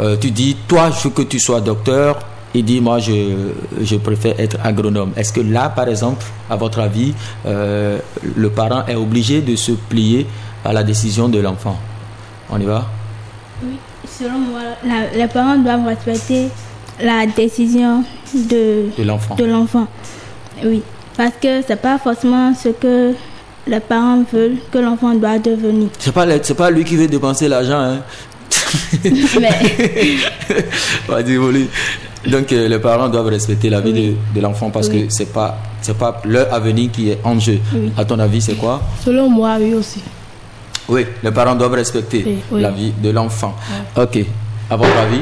Euh, tu dis, toi, je veux que tu sois docteur. Il dit, moi, je, je préfère être agronome. Est-ce que là, par exemple, à votre avis, euh, le parent est obligé de se plier à la décision de l'enfant? On y va? Oui, selon moi, la- les parents doivent respecter la décision de, de l'enfant. Oui. Parce que c'est pas forcément ce que les parents veulent que l'enfant doit devenir. C'est pas, le- pas lui qui veut dépenser l'argent. Hein. Désolé. Donc euh, les parents doivent respecter la vie de, de l'enfant parce Oui. que c'est pas c'est pas leur avenir qui est en jeu. Oui. À ton avis, c'est quoi? Selon moi, oui aussi. Oui, les parents doivent respecter Oui, oui. la vie de l'enfant. Ok. À votre avis?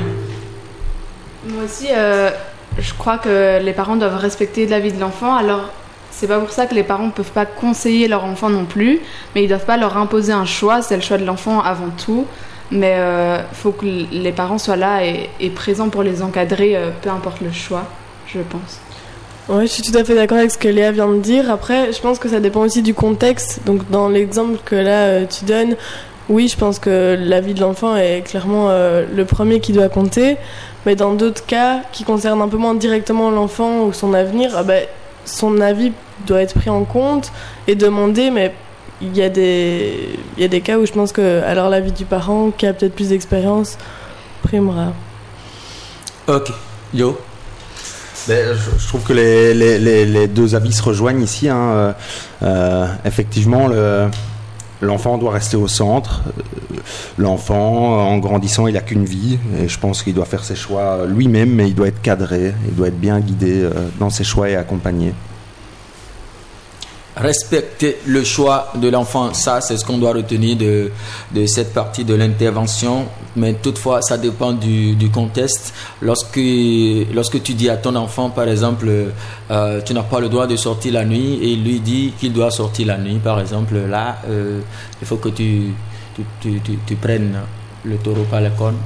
Moi aussi, euh, je crois que les parents doivent respecter la vie de l'enfant. Alors, c'est pas pour ça que les parents ne peuvent pas conseiller leur enfant non plus, mais ils doivent pas leur imposer un choix. C'est le choix de l'enfant avant tout. Mais il faut que les parents soient là et, présents pour les encadrer, euh, peu importe le choix, je pense. Ouais, je suis tout à fait d'accord avec ce que Léa vient de dire. Après, je pense que ça dépend aussi du contexte. Donc, dans l'exemple que là euh, tu donnes, oui, je pense que la vie de l'enfant est clairement euh, le premier qui doit compter. Mais dans d'autres cas qui concernent un peu moins directement l'enfant ou son avenir, ah ben, son avis doit être pris en compte et demandé. Mais il y, a des, il y a des cas où je pense que alors la vie du parent qui a peut-être plus d'expérience primera. Ok. Yo Ben, je, je trouve que les, les- les- les deux avis se rejoignent ici. hein. Euh, euh, effectivement, le- l'enfant doit rester au centre. L'enfant, en grandissant, il n'a qu'une vie. Et je pense qu'il doit faire ses choix lui-même, mais il doit être cadré. Il doit être bien guidé euh, dans ses choix et accompagné. Respecter le choix de l'enfant, ça c'est ce qu'on doit retenir de, de cette partie de l'intervention. Mais toutefois, ça dépend du, du contexte. Lorsque, lorsque tu dis à ton enfant, par exemple, euh, tu n'as pas le droit de sortir la nuit et il lui dit qu'il doit sortir la nuit, par exemple, là, euh, il faut que tu, tu, tu, tu- tu prennes le taureau par la corne.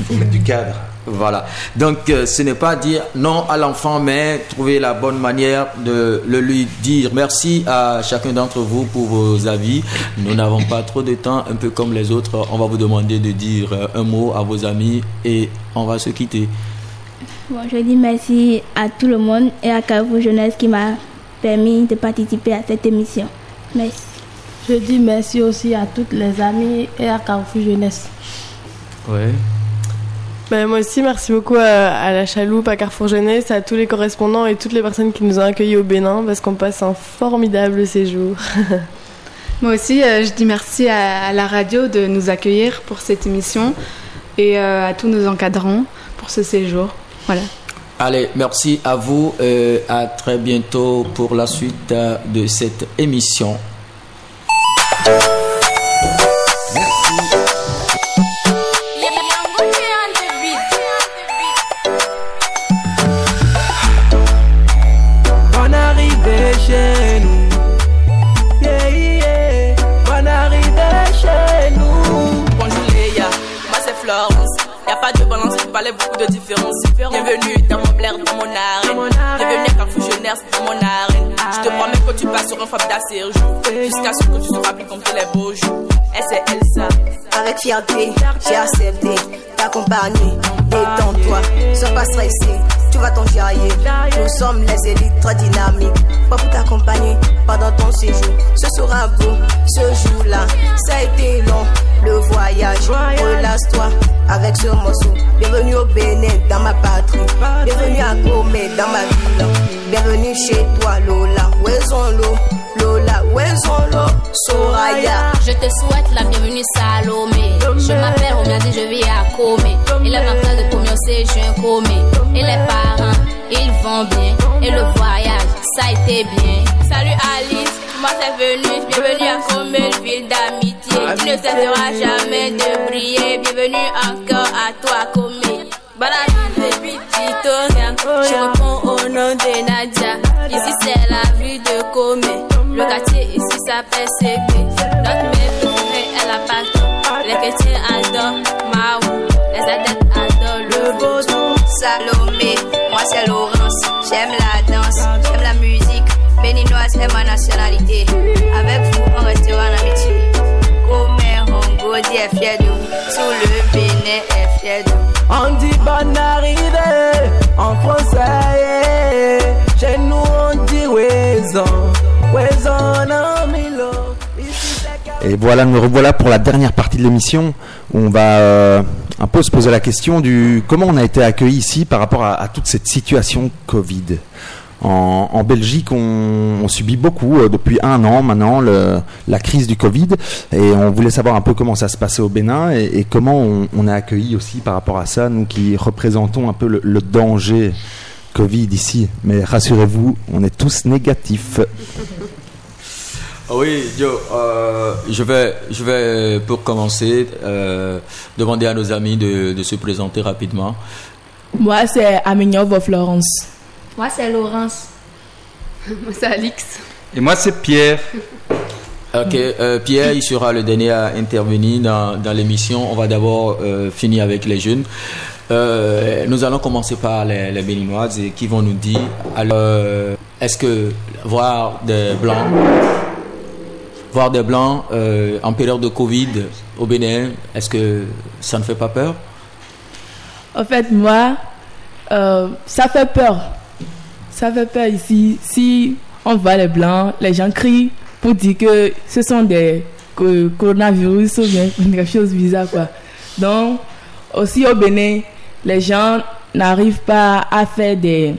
Il faut mettre du cadre. Voilà. Donc, euh, ce n'est pas dire non à l'enfant, mais trouver la bonne manière de le lui dire. Merci à chacun d'entre vous pour vos avis. Nous n'avons pas trop de temps, un peu comme les autres. On va vous demander de dire euh, un mot à vos amis et on va se quitter. Bon, je dis merci à tout le monde et à Carrefour Jeunesse qui m'a permis de participer à cette émission. Merci. Je dis merci aussi à toutes les amies et à Carrefour Jeunesse. Ouais. Ben, moi aussi, merci beaucoup à, à la Chaloupe, à Carrefour Jeunesse, à tous les correspondants et toutes les personnes qui nous ont accueillis au Bénin parce qu'on passe un formidable séjour. Moi aussi, euh, je dis merci à, à la radio de nous accueillir pour cette émission et euh, à tous nos encadrants pour ce séjour. Voilà. Allez, merci à vous. euh, à très bientôt pour la suite de cette émission. Jeunesse, dans mon arène. Je te promets que tu passes sur un formidable séjour. Jusqu'à ce que tu seras plus comme tous les beaux jours. Et c'est Elsa. Avec fierté, j'ai accepté t'accompagner. Détends-toi, sois pas stressé, tu vas t'en. Nous sommes les élites très dynamiques. Pas pour t'accompagner pendant ton séjour. Ce sera beau, ce jour-là. Ça a été long, le voyage. Relâche-toi avec ce morceau. Bienvenue au Bénin, dans ma patrie. Bienvenue à Gomé, dans ma ville. Bienvenue chez toi, Lola. Où est? Lola, où est? Soraya. Je te souhaite la bienvenue Salomé. Je m'appelle Romiadi, je vis à Comé. Et la classe de c'est je viens Comé. Et les parents, ils vont bien. Et le voyage, ça a été bien. Salut Alice, moi c'est venu, bienvenue à Comé, ville d'amitié. Tu ne cesseras jamais de briller, bienvenue encore à toi Comé. Balade depuis Tito, je réponds au nom de Nadia. Ici c'est la ville de Comé, le quartier ici s'appelle CP. Notre mère préférée est la pâte, les chrétiens adorent Maou, les adeptes adorent le vaudou. Salomé, moi c'est Laurence. J'aime Béninoise est ma nationalité. Avec vous, on restera en amitié. Gomer, Hongo, dit est fier de vous. Tout le Bénin est fier de vous. On dit bonne arrivée en français. yeah. Chez nous, on dit raison. Raison, non, Milo. Et voilà, nous revoilà pour la dernière partie de l'émission où on va euh, un peu se poser la question du comment on a été accueilli ici par rapport à, à toute cette situation Covid. En, Belgique, on, subit beaucoup euh, depuis un an maintenant la crise du Covid et on voulait savoir un peu comment ça se passait au Bénin et, comment on, a accueilli aussi par rapport à ça, nous qui représentons un peu le, danger Covid ici. Mais rassurez-vous, on est tous négatifs. Ah oui, euh, je vais, je vais pour commencer euh, demander à nos amis de, de se présenter rapidement. Moi, c'est Aminov Florence. Moi, c'est Laurence. Moi, c'est Alix. Et moi, c'est Pierre. Ok, euh, Pierre, il sera le dernier à intervenir dans, dans l'émission. On va d'abord euh, finir avec les jeunes. Euh, nous allons commencer par les, les Béninoises qui vont nous dire alors, est-ce que voir des blancs, voir des blancs en période de Covid au Bénin, est-ce que ça ne fait pas peur? En fait, moi, ça fait peur ça fait peur ici. Si on voit les blancs, les gens crient pour dire que ce sont des coronavirus ou bien quelque chose bizarre quoi. Donc aussi au Bénin, les gens n'arrivent pas à faire des,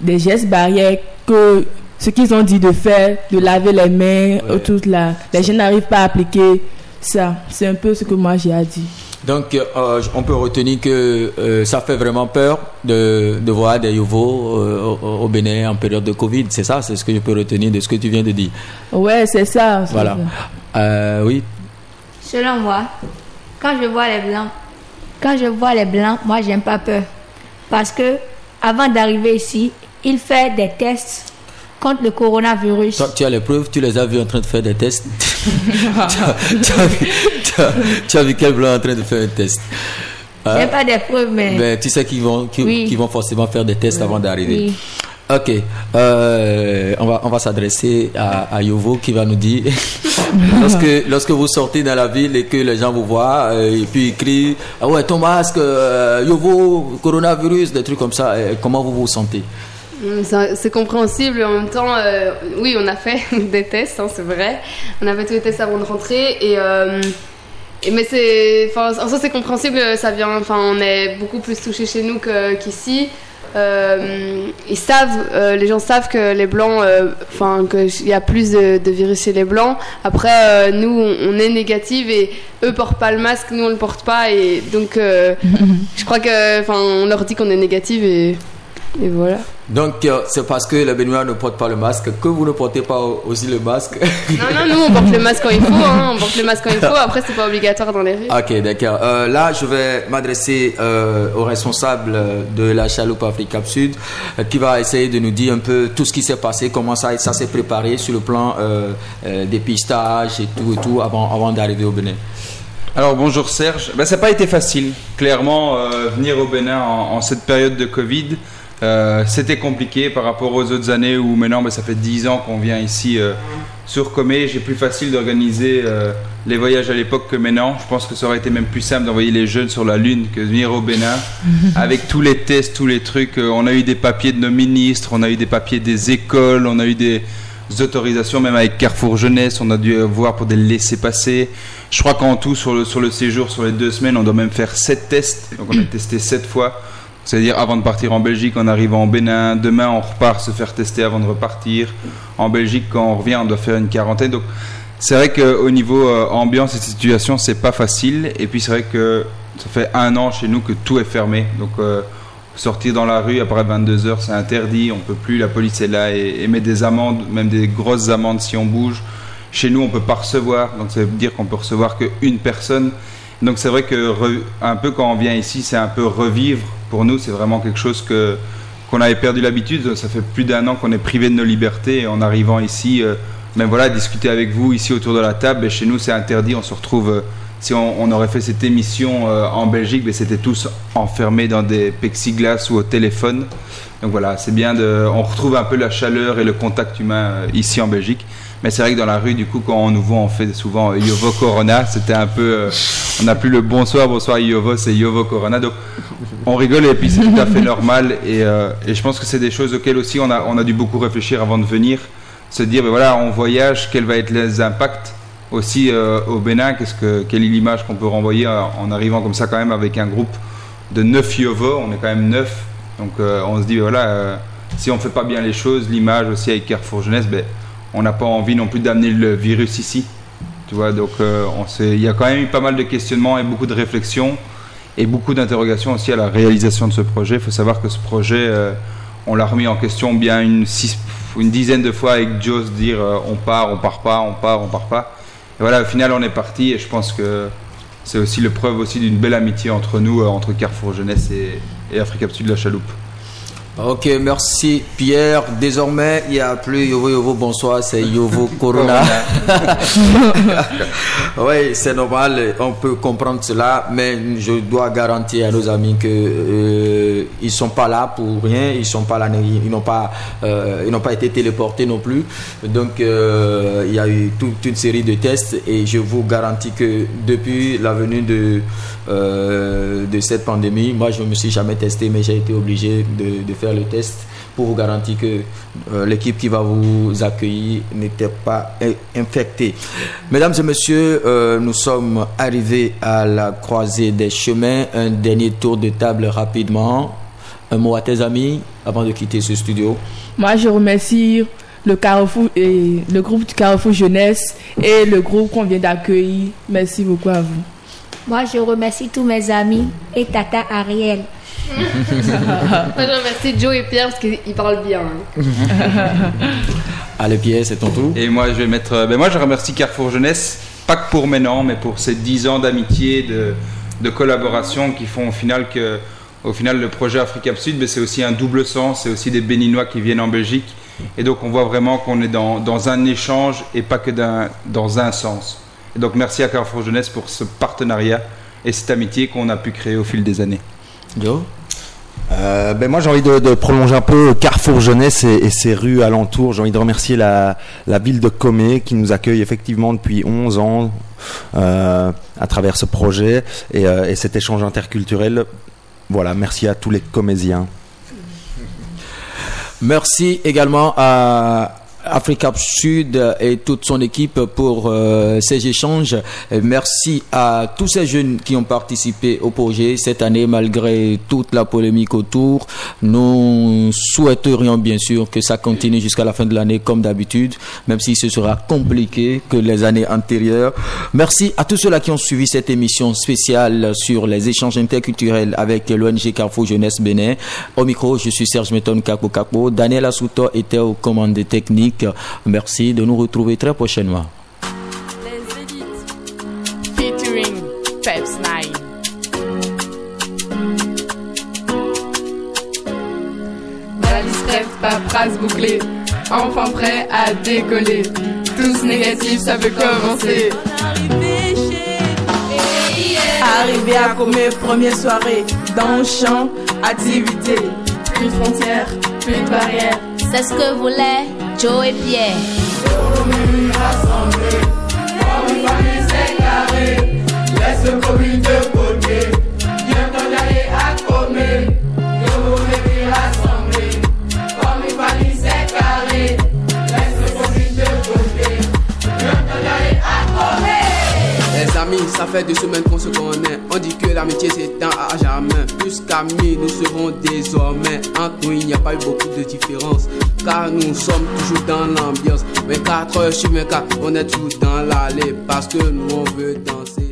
des gestes barrières que ce qu'ils ont dit de faire, de laver les mains, tout là. Les gens n'arrivent pas à appliquer ça. C'est un peu ce que moi j'ai à dire. Donc, euh, on peut retenir que euh, ça fait vraiment peur de, de voir des Yovo euh, au, Bénin en période de Covid. C'est ça, c'est ce que je peux retenir de ce que tu viens de dire. Ouais, c'est ça. Voilà. oui. Selon moi, quand je vois les blancs, quand je vois les blancs, moi, j'aime pas peur, parce que avant d'arriver ici, il fait des tests contre le coronavirus. Toi, tu as les preuves, tu les as vus en train de faire des tests. tu, as, vu, quel blanc en train de faire un test hein? J'ai pas des preuves, mais. Ben, tu sais qu'ils vont, vont forcément faire des tests avant d'arriver. Ok, euh, on va, on va s'adresser à, à, Yovo qui va nous dire lorsque, lorsque vous sortez dans la ville et que les gens vous voient euh, et puis ils crient Ah ouais, ton masque, euh, Yovo, coronavirus, des trucs comme ça, comment vous vous sentez? C'est compréhensible. En même temps, euh, oui, on a fait des tests, hein, c'est vrai. On a fait tous les tests avant de rentrer. Et, euh, mais c'est, en soi, c'est compréhensible. Ça vient, enfin, on est beaucoup plus touché chez nous qu'ici. Euh, ils savent, les gens savent que les blancs, enfin, qu'il y a plus de, virus chez les blancs. Après, nous, on est négative et eux portent pas le masque, nous on le porte pas. Et donc, je crois que, enfin, on leur dit qu'on est négative et et voilà. Donc, euh, c'est parce que les Béninois ne portent pas le masque que vous ne portez pas aussi le masque Non, non, nous, on porte le masque quand il faut. Hein. on porte le masque quand il faut. Après, c'est pas obligatoire dans les rues. Ok, d'accord. Euh, là, je vais m'adresser euh, au responsable de la chaloupe Afrique Sud qui va essayer de nous dire un peu tout ce qui s'est passé, comment ça, ça s'est préparé sur le plan des pistages et tout et tout avant, avant d'arriver au Bénin. Alors bonjour Serge. Ben, ça n'a pas été facile. Clairement, venir au Bénin en, en, cette période de Covid, euh, c'était compliqué par rapport aux autres années où maintenant ben, ça fait 10 ans qu'on vient ici euh, sur Comé. J'ai plus facile d'organiser euh, les voyages à l'époque que maintenant. Je pense que ça aurait été même plus simple d'envoyer les jeunes sur la Lune que de venir au Bénin avec tous les tests, tous les trucs. on a eu des papiers de nos ministres, on a eu des papiers des écoles, on a eu des autorisations même avec Carrefour Jeunesse, on a dû voir pour des laissés-passer. Je crois qu'en tout sur le, sur le séjour, sur les deux semaines, on doit même faire 7 tests. Donc on a testé 7 fois. C'est-à-dire avant de partir en Belgique, en arrivant en Bénin, demain on repart se faire tester avant de repartir. En Belgique, quand on revient, on doit faire une quarantaine. Donc c'est vrai qu'au niveau euh, ambiance et situation, c'est pas facile. Et puis c'est vrai que ça fait un an chez nous que tout est fermé. Donc euh, sortir dans la rue après 22 heures, c'est interdit. On peut plus. La police est là et, met des amendes, même des grosses amendes si on bouge. Chez nous, on peut pas recevoir. Donc ça veut dire qu'on peut recevoir qu'une personne. Donc c'est vrai que un peu quand on vient ici, c'est un peu revivre pour nous, c'est vraiment quelque chose que qu'on avait perdu l'habitude. Ça fait plus d'un an qu'on est privé de nos libertés. en arrivant ici, euh, ben voilà, discuter avec vous ici autour de la table. Et chez nous, c'est interdit. On se retrouve. Euh, si on, aurait fait cette émission euh, en Belgique, ben c'était tous enfermés dans des plexiglas ou au téléphone. Donc voilà, c'est bien de. On retrouve un peu la chaleur et le contact humain ici en Belgique. Mais c'est vrai que dans la rue, du coup, quand on nous voit, on fait souvent Yovo Corona. C'était un peu. on n'a plus le bonsoir, bonsoir Yovo, c'est Yovo Corona. Donc on rigole et puis c'est tout à fait normal. Euh, et, je pense que c'est des choses auxquelles aussi on a, on a dû beaucoup réfléchir avant de venir. Se dire, ben voilà, on voyage, quels vont être les impacts aussi euh, au Bénin? Qu'est-ce que, Quelle est l'image qu'on peut renvoyer en, arrivant comme ça quand même avec un groupe de 9 Yovo, on est quand même 9. Donc euh, on se dit, ben voilà, si on fait pas bien les choses, l'image aussi avec Carrefour Jeunesse, ben, on n'a pas envie non plus d'amener le virus ici. Tu vois, donc euh, on il y a quand même eu pas mal de questionnements et beaucoup de réflexions et beaucoup d'interrogations aussi à la réalisation de ce projet. Il faut savoir que ce projet, euh, on l'a remis en question bien une, dizaine de fois avec Joe dire euh, on part, on part pas, on part, on part pas. Et voilà, au final, on est parti et je pense que c'est aussi le preuve aussi d'une belle amitié entre nous, entre Carrefour Jeunesse et, et Africa Sud de la Chaloupe. Ok, merci Pierre. Désormais, il n'y a plus Yovo Yovo bonsoir, c'est Yovo Corona. oui, c'est normal, on peut comprendre cela, mais je dois garantir à nos amis que euh, ils sont pas là pour rien, ils sont pas là, ils n'ont pas, euh, ils n'ont pas été téléportés non plus. Donc, euh, il y a eu toute une série de tests et je vous garantis que depuis la venue de euh, de cette pandémie, moi je ne me suis jamais testé, mais j'ai été obligé de, de faire le test pour vous garantir que euh, l'équipe qui va vous accueillir n'était pas in- infectée. Mesdames et messieurs, euh, nous sommes arrivés à la croisée des chemins. Un dernier tour de table rapidement. Un mot à tes amis avant de quitter ce studio. Moi, je remercie le Carrefour et le groupe du Carrefour Jeunesse et le groupe qu'on vient d'accueillir. Merci beaucoup à vous. Moi, je remercie tous mes amis et Tata Ariel. Moi, je remercie Joe et Pierre parce qu'ils parlent bien. hein. Allez Pierre, c'est ton tour. Et moi, je vais mettre. euh, Ben moi, je remercie Carrefour Jeunesse, pas que pour maintenant, mais pour ces 10 ans d'amitié, de, de collaboration qui font au final que, au final, le projet Africa Sud, ben, c'est aussi un double sens. C'est aussi des Béninois qui viennent en Belgique. Et donc, on voit vraiment qu'on est dans, dans un échange et pas que d'un- dans un sens. Et donc, merci à Carrefour Jeunesse pour ce partenariat et cette amitié qu'on a pu créer au fil des années. Joe Euh, ben moi j'ai envie de, de prolonger un peu Carrefour Jeunesse et, et ses rues alentours. J'ai envie de remercier la, la ville de Comé qui nous accueille effectivement depuis 11 ans euh, à travers ce projet et, euh, et cet échange interculturel. Voilà, merci à tous les Comésiens. Merci également à Africa Sud et toute son équipe pour euh, ces échanges. Merci à tous ces jeunes qui ont participé au projet cette année malgré toute la polémique autour. Nous souhaiterions bien sûr que ça continue jusqu'à la fin de l'année comme d'habitude, même si ce sera compliqué que les années antérieures. Merci à tous ceux-là qui ont suivi cette émission spéciale sur les échanges interculturels avec l'ONG Carrefour Jeunesse Bénin. Au micro, je suis Serge Meton Kapo Kapo. Daniel Assouto était aux commandes techniques. Merci de nous retrouver très prochainement. featuring Peps 9. La discrète, paperasse bouclée, enfin prêt à décoller. Tous négatifs, ça peut commencer. Arrivé à Comé, première soirée, dans le champ, activité. Plus de frontières, plus de barrières. C'est ce que voulaient Joe et Pierre. Ça fait deux semaines qu'on se connaît. On dit que l'amitié s'éteint à jamais. Plus qu'amis, nous serons désormais. Entre nous, il n'y a pas eu beaucoup de différence. Car nous sommes toujours dans l'ambiance. 24 heures sur 24, on est toujours dans l'allée. Parce que nous, on veut danser.